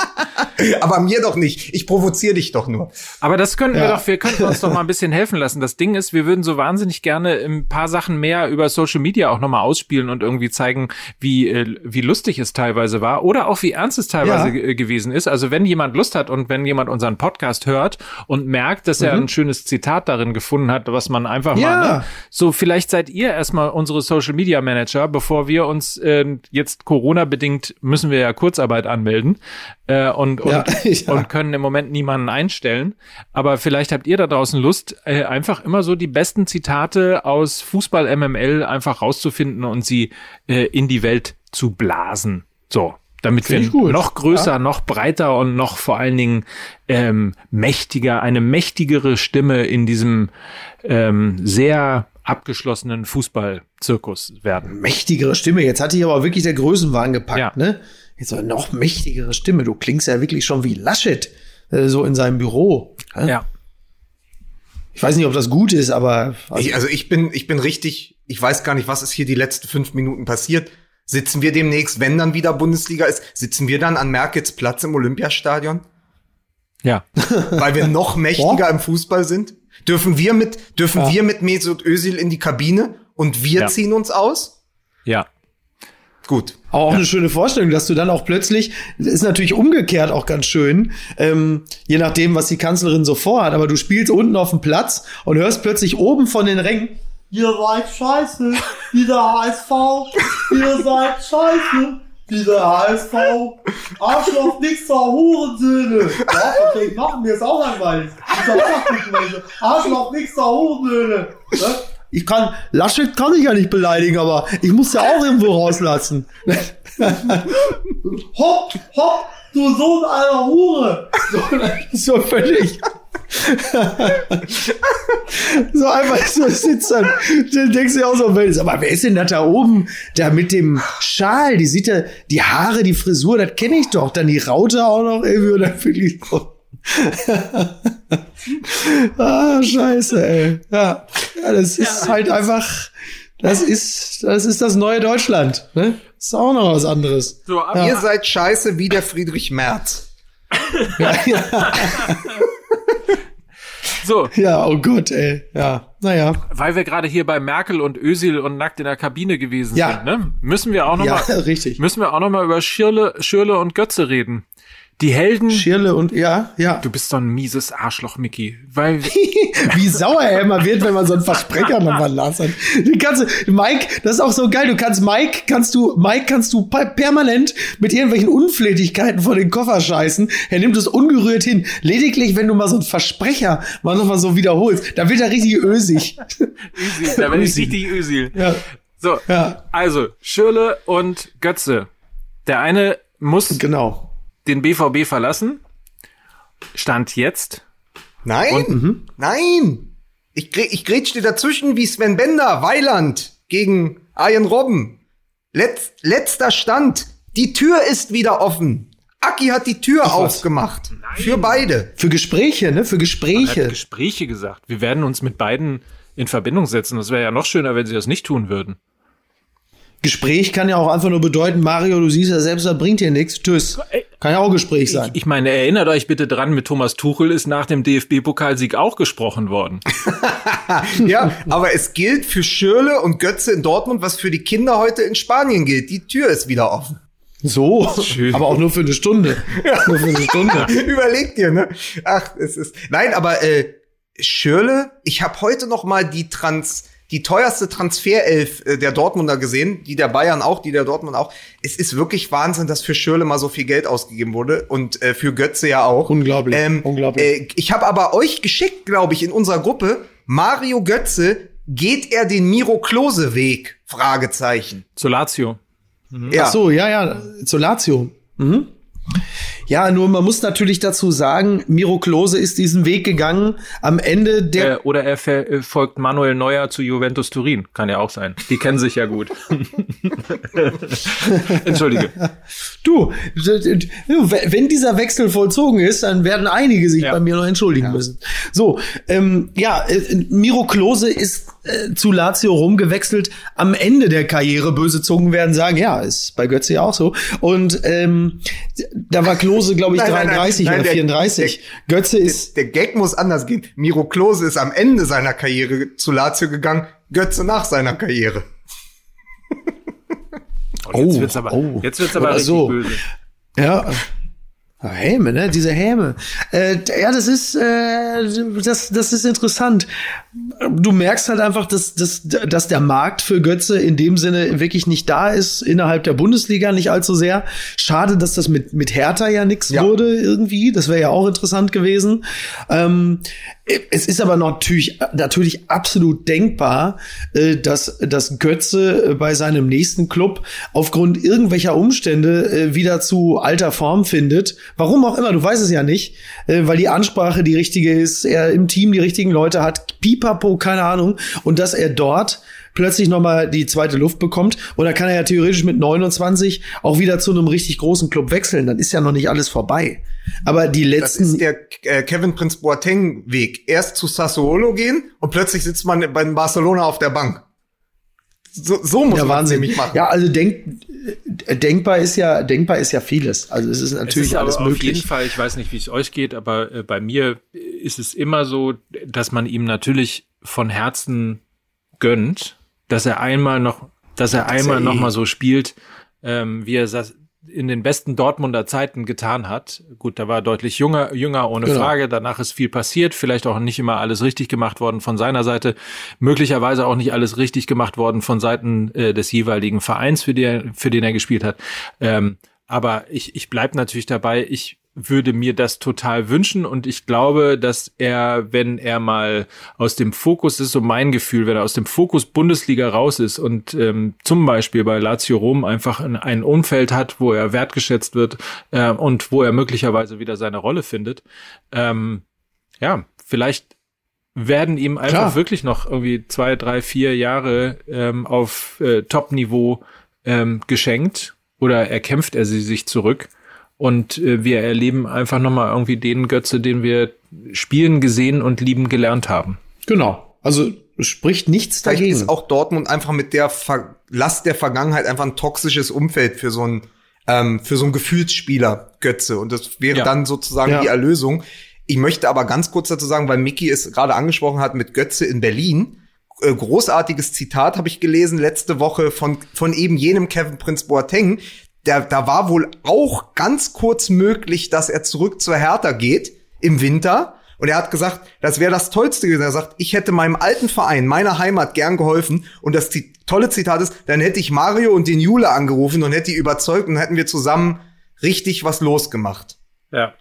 B: Aber mir doch nicht. Ich provoziere dich doch nur.
C: Aber das könnten wir
A: Ja.
C: doch, wir könnten uns doch mal ein bisschen helfen lassen. Das Ding ist, wir würden so wahnsinnig gerne ein paar Sachen mehr über Social Media auch nochmal ausspielen und irgendwie zeigen, wie, äh, wie lustig es teilweise war oder auch wie ernst es teilweise
A: Ja.
C: ge- gewesen ist. Also wenn jemand Lust hat und wenn jemand unseren Podcast hört und merkt, dass er ein schönes Zitat darin gefunden hat, was man einfach
A: Mhm. Ja.
C: mal, ne? so vielleicht seid ihr erstmal unsere Social Media Manager, bevor wir uns äh, jetzt Corona-bedingt müssen wir ja Kurzarbeit anmelden äh, und, und,
A: Ja, ja.
C: und können im Moment niemanden einstellen. Aber vielleicht habt ihr da draußen Lust, äh, einfach immer so die besten Zitate aus Fußball MML einfach rauszufinden und sie äh, in die Welt zu blasen. So. Damit wir noch größer, noch breiter und noch vor allen Dingen ähm, mächtiger, eine mächtigere Stimme in diesem ähm, sehr abgeschlossenen Fußballzirkus werden.
A: Mächtigere Stimme. Jetzt hatte ich aber wirklich der Größenwahn gepackt,
C: Ja.
A: ne? Jetzt eine noch mächtigere Stimme. Du klingst ja wirklich schon wie Laschet, äh, so in seinem Büro.
C: Ja.
A: Ich weiß nicht, ob das gut ist, aber
B: Ich, also ich bin, ich bin richtig, ich weiß gar nicht, was ist hier die letzten fünf Minuten passiert. Sitzen wir demnächst, wenn dann wieder Bundesliga ist, sitzen wir dann an Merkels Platz im Olympiastadion?
C: Ja.
B: Weil wir noch mächtiger im Fußball sind? Dürfen wir mit, dürfen wir mit Mesut Özil in die Kabine und wir
C: Ja.
B: ziehen uns aus?
C: Ja.
B: Gut.
A: Aber auch eine schöne Vorstellung, dass du dann auch plötzlich, das ist natürlich umgekehrt auch ganz schön, ähm, je nachdem, was die Kanzlerin so vorhat, aber du spielst unten auf dem Platz und hörst plötzlich oben von den Rängen,
D: Ihr seid scheiße, wie der HSV. Ihr seid scheiße, wie der HSV. Arschloch, nix zur Hurensöhne. Ja, okay, machen wir es auch langweilig. Arschloch, nix zur Hurensöhne. Ne?
A: ich kann, Laschet kann ich ja nicht beleidigen, aber ich muss ja auch irgendwo rauslassen.
D: Hopp, hopp, du Sohn einer Hure.
A: so völlig. So einfach so sitzt dann, dann denkst du dir auch so, aber wer ist denn das da oben, da mit dem Schal, die sieht ja, die Haare, die Frisur, das kenne ich doch, dann die Raute auch noch irgendwie und dann wirklich so. ah, scheiße, ey. Ja, ja das ist halt einfach, das ist, das ist das neue Deutschland, ne? Ist auch noch was anderes.
C: So, ab,
B: Ihr seid scheiße wie der Friedrich Merz.
A: Ja, ja,
C: so
A: ja, oh Gott, ey. Ja, naja.
C: weil wir gerade hier bei Merkel und Ösil und nackt in der Kabine gewesen
A: Ja.
C: sind, ne? müssen wir auch noch
A: Ja,
C: mal,
A: richtig.
C: müssen wir auch noch mal über Schirle, Schirle und Götze reden. Die Helden.
A: Schirle und ja, ja.
C: du bist so ein mieses Arschloch, Mickey. Weil
A: Wie sauer er immer wird, wenn man so einen Versprecher nochmal las hat. Die kannst du, Mike, das ist auch so geil. Du kannst Mike, kannst du, Mike kannst du per- permanent mit irgendwelchen Unflätigkeiten vor den Koffer scheißen. Er nimmt es ungerührt hin. Lediglich, wenn du mal so einen Versprecher mal nochmal so wiederholst, dann wird er richtig ösig.
C: Ösil, da bin ich richtig Ösil.
A: Ja.
C: So,
A: Ja.
C: also Schirle und Götze. Der eine muss
A: Genau.
C: Den BVB verlassen. Stand jetzt.
B: Nein, nein. Ich, ich grätsch dir dazwischen wie Sven Bender, Weiland gegen Arjen Robben. Letz, letzter Stand. Die Tür ist wieder offen. Aki hat die Tür
A: was.
B: aufgemacht. Für beide.
A: Für Gespräche, ne? Für
C: Er hat
A: Gespräche.
C: Gespräche gesagt. Wir werden uns mit beiden in Verbindung setzen. Das wäre ja noch schöner, wenn sie das nicht tun würden.
A: Gespräch kann ja auch einfach nur bedeuten, Mario, du siehst ja selbst, das bringt dir nichts. Tschüss. Kann ja auch Gespräch sein.
C: Ich meine, erinnert euch bitte dran, mit Thomas Tuchel ist nach dem DFB-Pokalsieg auch gesprochen worden.
B: Ja, aber es gilt für Schürle und Götze in Dortmund, was für die Kinder heute in Spanien gilt. Die Tür ist wieder offen.
A: So,
C: Schön.
A: aber auch nur für eine Stunde. Nur für eine Stunde.
B: Überleg dir, ne? Ach, es ist. Nein, aber äh, Schürle, ich habe heute noch mal die Trans, die teuerste Transferelf äh, der Dortmunder gesehen, die der Bayern auch, die der Dortmund auch. Es ist wirklich Wahnsinn, dass für Schürle mal so viel Geld ausgegeben wurde und äh, für Götze ja auch.
A: Unglaublich,
B: Ähm,
A: unglaublich.
B: Äh, ich habe aber euch geschickt, glaube ich, in unserer Gruppe Mario Götze. Geht er den Miro Klose Weg? Fragezeichen.
C: Zu Lazio.
B: Ja.
A: Ach so, ja, ja, zu Lazio. Mhm. Ja, nur man muss natürlich dazu sagen, Miro Klose ist diesen Weg gegangen. Am Ende der.
C: Äh, oder er äh, folgt Manuel Neuer zu Juventus Turin. Kann ja auch sein. Die kennen sich ja gut. Entschuldige.
A: Du, wenn dieser Wechsel vollzogen ist, dann werden einige sich
C: Ja.
A: bei mir noch entschuldigen müssen. So, ähm, ja, äh, Miro Klose ist äh, zu Lazio rumgewechselt. Am Ende der Karriere böse Zungen werden sagen, ja, ist bei Götze ja auch so. Und ähm, da war Klose, glaube ich,
B: Nein, nein, nein,
A: 33
B: nein,
A: oder
B: der-
A: 34. Götze ist
B: Der Gag muss anders gehen. Miro Klose ist am Ende seiner Karriere zu Lazio gegangen, Götze nach seiner Karriere.
C: Oh, jetzt
A: Oh,
C: wird's aber,
A: oh.
C: jetzt wird's aber richtig
A: so.
C: böse.
A: Ja. Häme, ne? Diese Häme. Äh, ja, das ist, äh, das, das ist interessant. Du merkst halt einfach, dass, dass, dass der Markt für Götze in dem Sinne wirklich nicht da ist, innerhalb der Bundesliga nicht allzu sehr. Schade, dass das mit, mit Hertha ja nichts
B: Ja.
A: wurde irgendwie. Das wäre ja auch interessant gewesen. Ähm, es ist aber natürlich, natürlich absolut denkbar, äh, dass, dass Götze äh, bei seinem nächsten Club aufgrund irgendwelcher Umstände äh, wieder zu alter Form findet. Warum auch immer, du weißt es ja nicht, weil die Ansprache die richtige ist, er im Team die richtigen Leute hat, pipapo, keine Ahnung, und dass er dort plötzlich noch mal die zweite Luft bekommt und dann kann er ja theoretisch mit 29 auch wieder zu einem richtig großen Club wechseln, dann ist ja noch nicht alles vorbei. Aber die
B: Das
A: letzten
B: ist der äh, Kevin Prince Boateng Weg. Erst zu Sassuolo gehen und plötzlich sitzt man bei Barcelona auf der Bank. So, so muss
A: Ja,
B: man es
A: Wahnsinn.
B: nämlich machen.
A: Ja, also denk, äh, denkbar ist ja, denkbar ist ja vieles. Also es ist
C: Es
A: natürlich
C: ist aber
A: alles
C: auf jeden
A: möglich.
C: Fall, ich weiß nicht, wie es euch geht, aber äh, bei mir ist es immer so, dass man ihm natürlich von Herzen gönnt, dass er einmal noch, dass er einmal
A: eh-
C: noch mal so spielt, ähm, wie er das in den besten Dortmunder Zeiten getan hat. Gut, da war er deutlich jünger, jünger ohne
A: Genau.
C: Frage. Danach ist viel passiert, vielleicht auch nicht immer alles richtig gemacht worden von seiner Seite, möglicherweise auch nicht alles richtig gemacht worden von Seiten äh, des jeweiligen Vereins, für, die, er- für den er gespielt hat. Ähm, aber ich, ich bleib natürlich dabei. Ich würde mir das total wünschen und ich glaube, dass er, wenn er mal aus dem Fokus, ist so mein Gefühl, wenn er aus dem Fokus Bundesliga raus ist und ähm, zum Beispiel bei Lazio Rom einfach ein, ein Umfeld hat, wo er wertgeschätzt wird äh, und wo er möglicherweise wieder seine Rolle findet, ähm, ja, vielleicht werden ihm einfach
A: Klar.
C: wirklich noch irgendwie zwei, drei, vier Jahre ähm, auf äh, Top-Niveau ähm, geschenkt oder erkämpft er sie sich zurück und äh, wir erleben einfach nochmal irgendwie den Götze, den wir spielen, gesehen und lieben gelernt haben.
A: Genau. Also spricht nichts
B: Vielleicht
A: dagegen.
B: ist auch Dortmund einfach mit der Ver Last der Vergangenheit einfach ein toxisches Umfeld für so einen ähm, für so einen Gefühlsspieler Götze und das wäre
C: Ja.
B: dann sozusagen
A: Ja.
B: die Erlösung. Ich möchte aber ganz kurz dazu sagen, weil Mickey es gerade angesprochen hat mit Götze in Berlin. Äh, großartiges Zitat habe ich gelesen letzte Woche von von eben jenem Kevin Prince Boateng. Der, da war wohl auch ganz kurz möglich, dass er zurück zur Hertha geht im Winter. Und er hat gesagt, das wäre das Tollste gewesen. Er sagt, ich hätte meinem alten Verein, meiner Heimat gern geholfen. Und das tolle Zitat ist, dann hätte ich Mario und den Jule angerufen und hätte die überzeugt und hätten wir zusammen richtig was losgemacht.
C: Ja.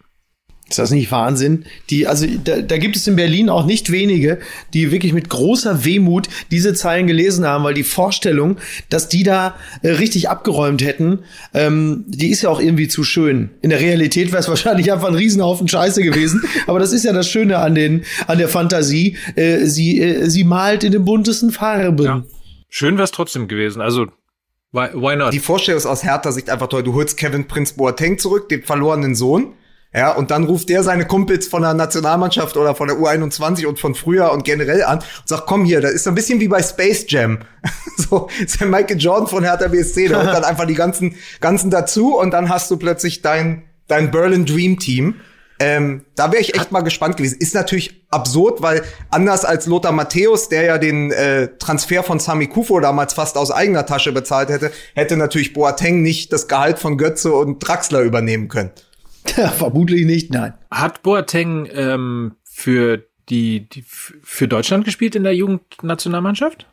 A: Ist das nicht Wahnsinn? Die, also da, da gibt es in Berlin auch nicht wenige, die wirklich mit großer Wehmut diese Zeilen gelesen haben, weil die Vorstellung, dass die da äh, richtig abgeräumt hätten, ähm, die ist ja auch irgendwie zu schön. In der Realität wäre es wahrscheinlich einfach ein Riesenhaufen Scheiße gewesen. aber das ist ja das Schöne an den an der Fantasie. Äh, sie äh, sie malt in den buntesten Farben.
C: Ja. Schön wäre es trotzdem gewesen. Also, why, why not?
B: Die Vorstellung ist aus härter Sicht einfach toll. Du holst Kevin Prince Boateng zurück, den verlorenen Sohn. Ja, und dann ruft der seine Kumpels von der Nationalmannschaft oder von der U21 und von früher und generell an und sagt, komm hier, das ist ein bisschen wie bei Space Jam. so, ist der Michael Jordan von Hertha BSC, der holt dann einfach die ganzen, ganzen dazu und dann hast du plötzlich dein, dein Berlin Dream Team. Ähm, da wäre ich echt mal gespannt gewesen. Ist natürlich absurd, weil anders als Lothar Matthäus, der ja den äh, Transfer von Sami Kufo damals fast aus eigener Tasche bezahlt hätte, hätte natürlich Boateng nicht das Gehalt von Götze und Draxler übernehmen können.
A: Ja, vermutlich nicht, nein.
C: Hat Boateng ähm, für die, die für Deutschland gespielt in der Jugendnationalmannschaft?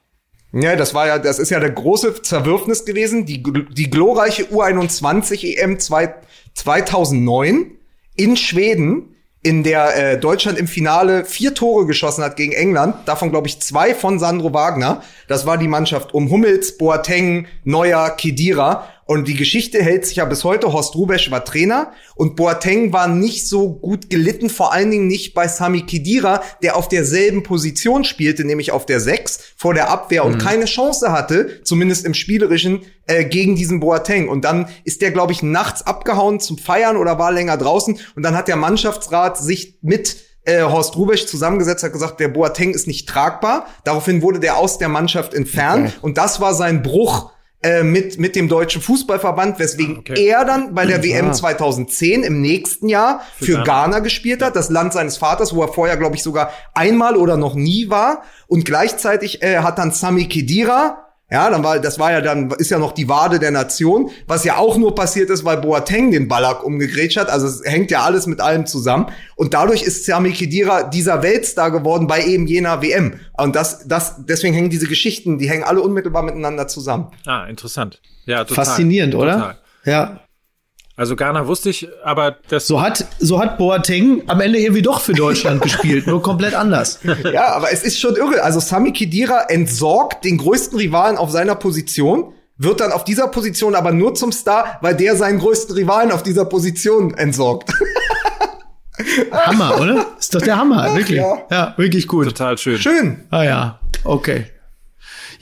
B: Ja, das war ja, das ist ja der große Zerwürfnis gewesen. Die, die glorreiche U21 EM zwei, 2009 in Schweden, in der äh, Deutschland im Finale vier Tore geschossen hat gegen England. Davon glaube ich zwei von Sandro Wagner. Das war die Mannschaft um Hummels, Boateng, Neuer, Kedira. Und die Geschichte hält sich ja bis heute. Horst Rubesch war Trainer und Boateng war nicht so gut gelitten, vor allen Dingen nicht bei Sami Khedira, der auf derselben Position spielte, nämlich auf der 6 vor der Abwehr und keine Chance hatte, zumindest im spielerischen, äh, gegen diesen Boateng. Und dann ist der, glaube ich, nachts abgehauen zum Feiern oder war länger draußen und dann hat der Mannschaftsrat sich mit äh, Horst Rubesch zusammengesetzt hat gesagt, der Boateng ist nicht tragbar. Daraufhin wurde der aus der Mannschaft entfernt
A: Okay.
B: und das war sein Bruch äh, mit mit dem deutschen Fußballverband, weswegen
C: Okay.
B: er dann bei der WM 2010 im nächsten Jahr für,
C: Ghana.
B: Ghana gespielt hat, das Land seines Vaters, wo er vorher glaube ich sogar einmal oder noch nie war und gleichzeitig äh, hat dann Sami Khedira ja, dann war, das war ja dann, ist ja noch die Wade der Nation, was ja auch nur passiert ist, weil Boateng den Ballack umgegrätscht hat. Also es hängt ja alles mit allem zusammen. Und dadurch ist Sami Khedira dieser Weltstar geworden bei eben jener WM. Und das, das, deswegen hängen diese Geschichten, die hängen alle unmittelbar miteinander zusammen.
C: Ah, interessant. Ja, total.
A: Faszinierend, oder?
C: Total.
A: Ja.
C: Also Ghana wusste ich, aber das
A: So hat, so hat Boateng am Ende irgendwie doch für Deutschland gespielt, nur komplett anders.
B: Ja, aber es ist schon irre. Also Sami Khedira entsorgt den größten Rivalen auf seiner Position, wird dann auf dieser Position aber nur zum Star, weil der seinen größten Rivalen auf dieser Position entsorgt.
A: Hammer, oder? Ist doch der Hammer, wirklich.
B: ja.
A: Ja. wirklich gut.
C: total schön.
B: Schön.
A: Ah ja, okay.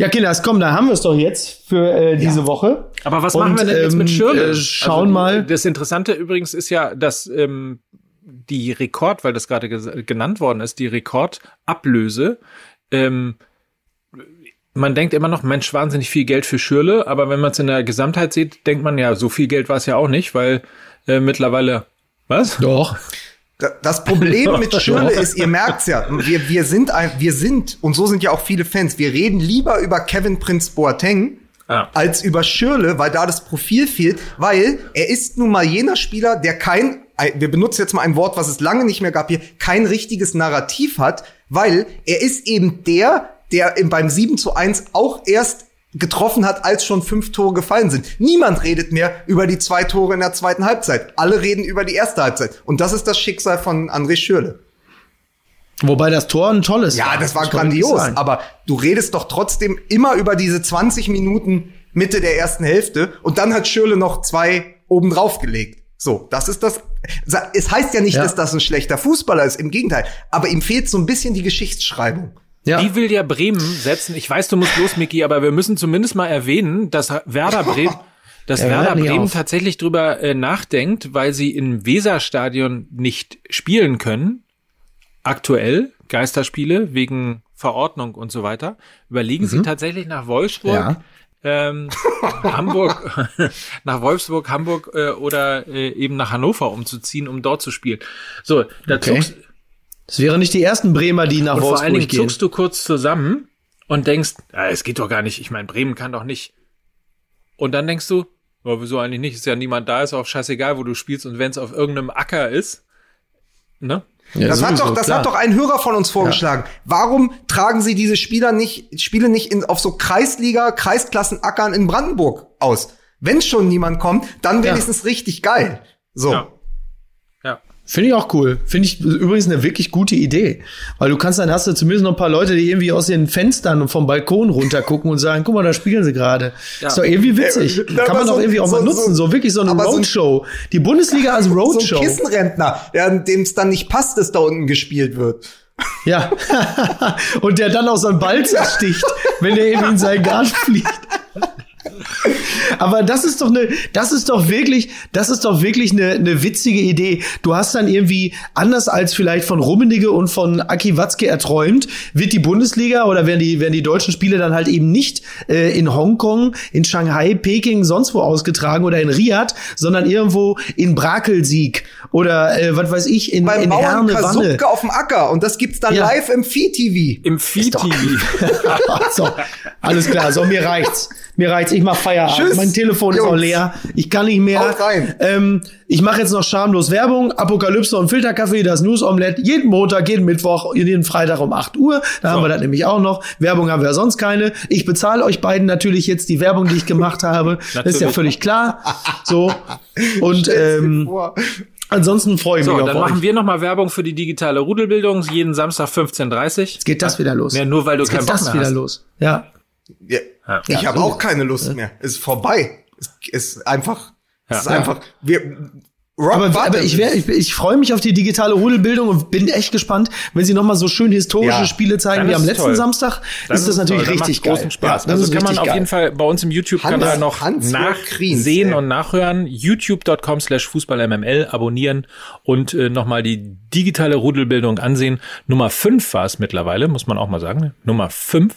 A: Ja, Kinders, komm, da haben wir es doch jetzt für äh, diese Woche.
C: Aber was
A: Und,
C: machen wir denn jetzt
A: ähm,
C: mit Schirle?
A: äh, schauen mal.
C: Das Interessante übrigens ist ja, dass ähm, die Rekord, weil das gerade genannt worden ist, die Rekordablöse, ähm, man denkt immer noch, Mensch, wahnsinnig viel Geld für Schürle, aber wenn man es in der Gesamtheit sieht, denkt man ja, so viel Geld war es ja auch nicht, weil äh, mittlerweile, was?
A: Doch.
B: Da- Das Problem mit Schürle ist, ihr merkt's ja, wir, wir sind ein, wir sind, und so sind ja auch viele Fans, wir reden lieber über Kevin Prince Boateng,
C: Ah.
B: als über Schürle, weil da das Profil fehlt, weil er ist nun mal jener Spieler, der kein, wir benutzen jetzt mal ein Wort, was es lange nicht mehr gab hier, kein richtiges Narrativ hat, weil er ist eben der, der im, beim 7 zu 1 auch erst getroffen hat, als schon fünf Tore gefallen sind. Niemand redet mehr über die zwei Tore in der zweiten Halbzeit. Alle reden über die erste Halbzeit. Und das ist das Schicksal von André Schürle.
A: Wobei das Tor ein tolles
B: Ja, das war
A: wirklich
B: grandios. Aber du redest doch trotzdem immer über diese 20 Minuten Mitte der ersten Hälfte und dann hat Schürle noch zwei oben drauf gelegt. So, das ist das. Es heißt ja nicht,
A: Ja.
B: dass das ein schlechter Fußballer ist, im Gegenteil. Aber ihm fehlt so ein bisschen die Geschichtsschreibung.
A: Ja.
C: Die will ja Bremen setzen. Ich weiß, du musst los, Miki, aber wir müssen zumindest mal erwähnen, dass Werder Bremen, dass
A: Ja,
C: Werder Bremen
A: auf.
C: tatsächlich drüber äh, nachdenkt, weil sie im Weserstadion nicht spielen können. Aktuell Geisterspiele wegen Verordnung und so weiter. Überlegen sie tatsächlich nach Wolfsburg.
A: Mhm. Ja.
C: Ähm, Hamburg, nach Wolfsburg, Hamburg äh, oder äh, eben nach Hannover umzuziehen, um dort zu spielen. So, da
A: Okay.
C: zuckst,
A: Das wären nicht die ersten Bremer, die nach
C: und vor allen
A: Wolfsburg
C: Dingen
A: gehen.
C: zuckst du kurz zusammen und denkst, ah, es geht doch gar nicht. Ich meine, Bremen kann doch nicht. Und dann denkst du, oh, wieso eigentlich nicht? Ist ja niemand da, ist auch scheißegal, wo du spielst. Und wenn es auf irgendeinem Acker ist, ne?
A: Ja,
B: Das, hat
A: sowieso,
B: doch, das
A: klar.
B: hat doch ein Hörer von uns vorgeschlagen. Warum tragen sie diese Spieler nicht, Spiele nicht in, auf so Kreisliga, Kreisklassenackern in Brandenburg aus? Wenn schon niemand kommt, dann wenigstens richtig geil. So.
C: Ja. Ja.
A: Finde ich auch cool. Finde ich übrigens eine wirklich gute Idee. Weil du kannst dann hast du zumindest noch ein paar Leute, die irgendwie aus den Fenstern und vom Balkon runtergucken und sagen, guck mal, da spielen sie gerade. Ist doch irgendwie witzig.
B: Äh,
A: Kann man doch
B: so-
A: irgendwie auch
B: so-
A: mal nutzen. So,
B: so-
A: wirklich so eine Roadshow. Die Bundesliga als
B: So ein
A: Roadshow.
B: Kissenrentner, der- dem es dann nicht passt, dass da unten gespielt wird.
A: ja. und der dann auch so einen Ball zersticht, wenn der irgendwie in seinen Garten fliegt. Aber das ist doch eine, das ist doch wirklich, das ist doch wirklich eine, eine witzige Idee. Du hast dann irgendwie, anders als vielleicht von Rummenigge und von Aki Watzke erträumt, wird die Bundesliga oder werden die, werden die deutschen Spiele dann halt eben nicht äh, in Hongkong, in Shanghai, Peking, sonst wo ausgetragen oder in Riyadh, sondern irgendwo in Brakelsieg oder äh, was weiß ich, in,
B: Beim
A: in
B: Bauern
A: Herne Wanne.
B: Kasubke auf dem Acker und das gibt's dann
A: Ja.
B: live im Vieh-TV.
C: Im Vieh-TV.
A: so, alles klar. So, mir reicht's. Mir reicht's. Ich mach Feierabend.
B: Tschüss,
A: mein Telefon ist auch
B: Jungs.
A: leer. Ich kann nicht mehr.
B: Haut rein.
A: Ähm, ich mache jetzt noch schamlos Werbung. Apokalypse und Filterkaffee, das News Omelette. Jeden Montag, jeden Mittwoch, jeden Freitag um 8 Uhr. Da haben wir das nämlich auch noch. Werbung haben wir sonst keine. Ich bezahle euch beiden natürlich jetzt die Werbung, die ich gemacht habe. das ist ja völlig klar. So. Und ähm, ansonsten freue ich
C: So,
A: mich
C: dann
A: auf
C: machen
A: euch.
C: wir nochmal Werbung für die digitale Rudelbildung. Jeden Samstag 15.30 Uhr.
A: Jetzt geht das wieder los.
C: Ja, nur weil du
A: Jetzt
C: keinen
A: geht
C: Bock
A: das wieder
C: hast.
A: los. Ja.
B: Ja. Ich
A: Ja,
B: habe
A: so.
B: auch keine Lust mehr. Ist vorbei. Es ist einfach, es ist einfach, wir, Rock
A: Aber, aber ich, wär, ich, ich freue mich auf die digitale Rudelbildung und bin echt gespannt, wenn sie noch mal so schön historische
B: Ja,
A: Spiele zeigen wie
C: ist
A: am letzten
C: toll.
A: Samstag.
C: Dann
A: ist das natürlich
C: toll,
A: richtig
C: großen
A: geil.
C: Spaß.
A: Ja, das
C: also
A: ist
C: kann man
A: richtig
C: auf
A: geil.
C: jeden Fall bei uns im YouTube-Kanal
B: Hans-
C: noch
B: Kriens,
C: nachsehen
B: ey.
C: und nachhören. youtube.com slash fußballmml abonnieren und äh, nochmal die digitale Rudelbildung ansehen. Nummer 5 war es mittlerweile, muss man auch mal sagen. ne? Nummer 5.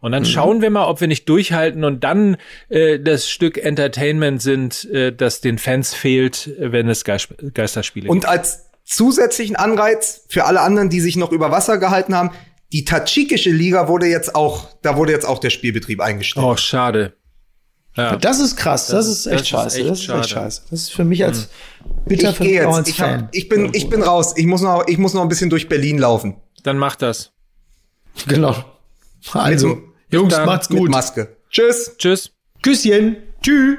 C: Und
A: Mhm.
C: dann schauen wir mal, ob wir nicht durchhalten und dann äh, das Stück Entertainment sind, äh, das den Fans fehlt, wenn es Geist Geisterspiele gibt.
B: Und als zusätzlichen Anreiz für alle anderen, die sich noch über Wasser gehalten haben, die tadschikische Liga wurde jetzt auch, da wurde jetzt auch der Spielbetrieb eingestellt.
C: Oh, schade. Ja.
A: Das ist krass, das,
C: Das
A: ist
C: ist-
A: echt
C: das ist
A: scheiße.
C: echt
A: das ist
C: schade.
A: echt scheiße. Das ist für mich als bitter
B: ich jetzt,
A: als
B: ich, hab, ich bin, ich bin raus. Ich muss noch, ich muss noch ein bisschen durch Berlin laufen.
C: Dann mach das.
A: Genau. Also,
B: Mit-
A: Jungs, macht's
B: Mit
A: gut.
B: Maske. Tschüss.
C: Tschüss.
A: Küsschen. Tschüss.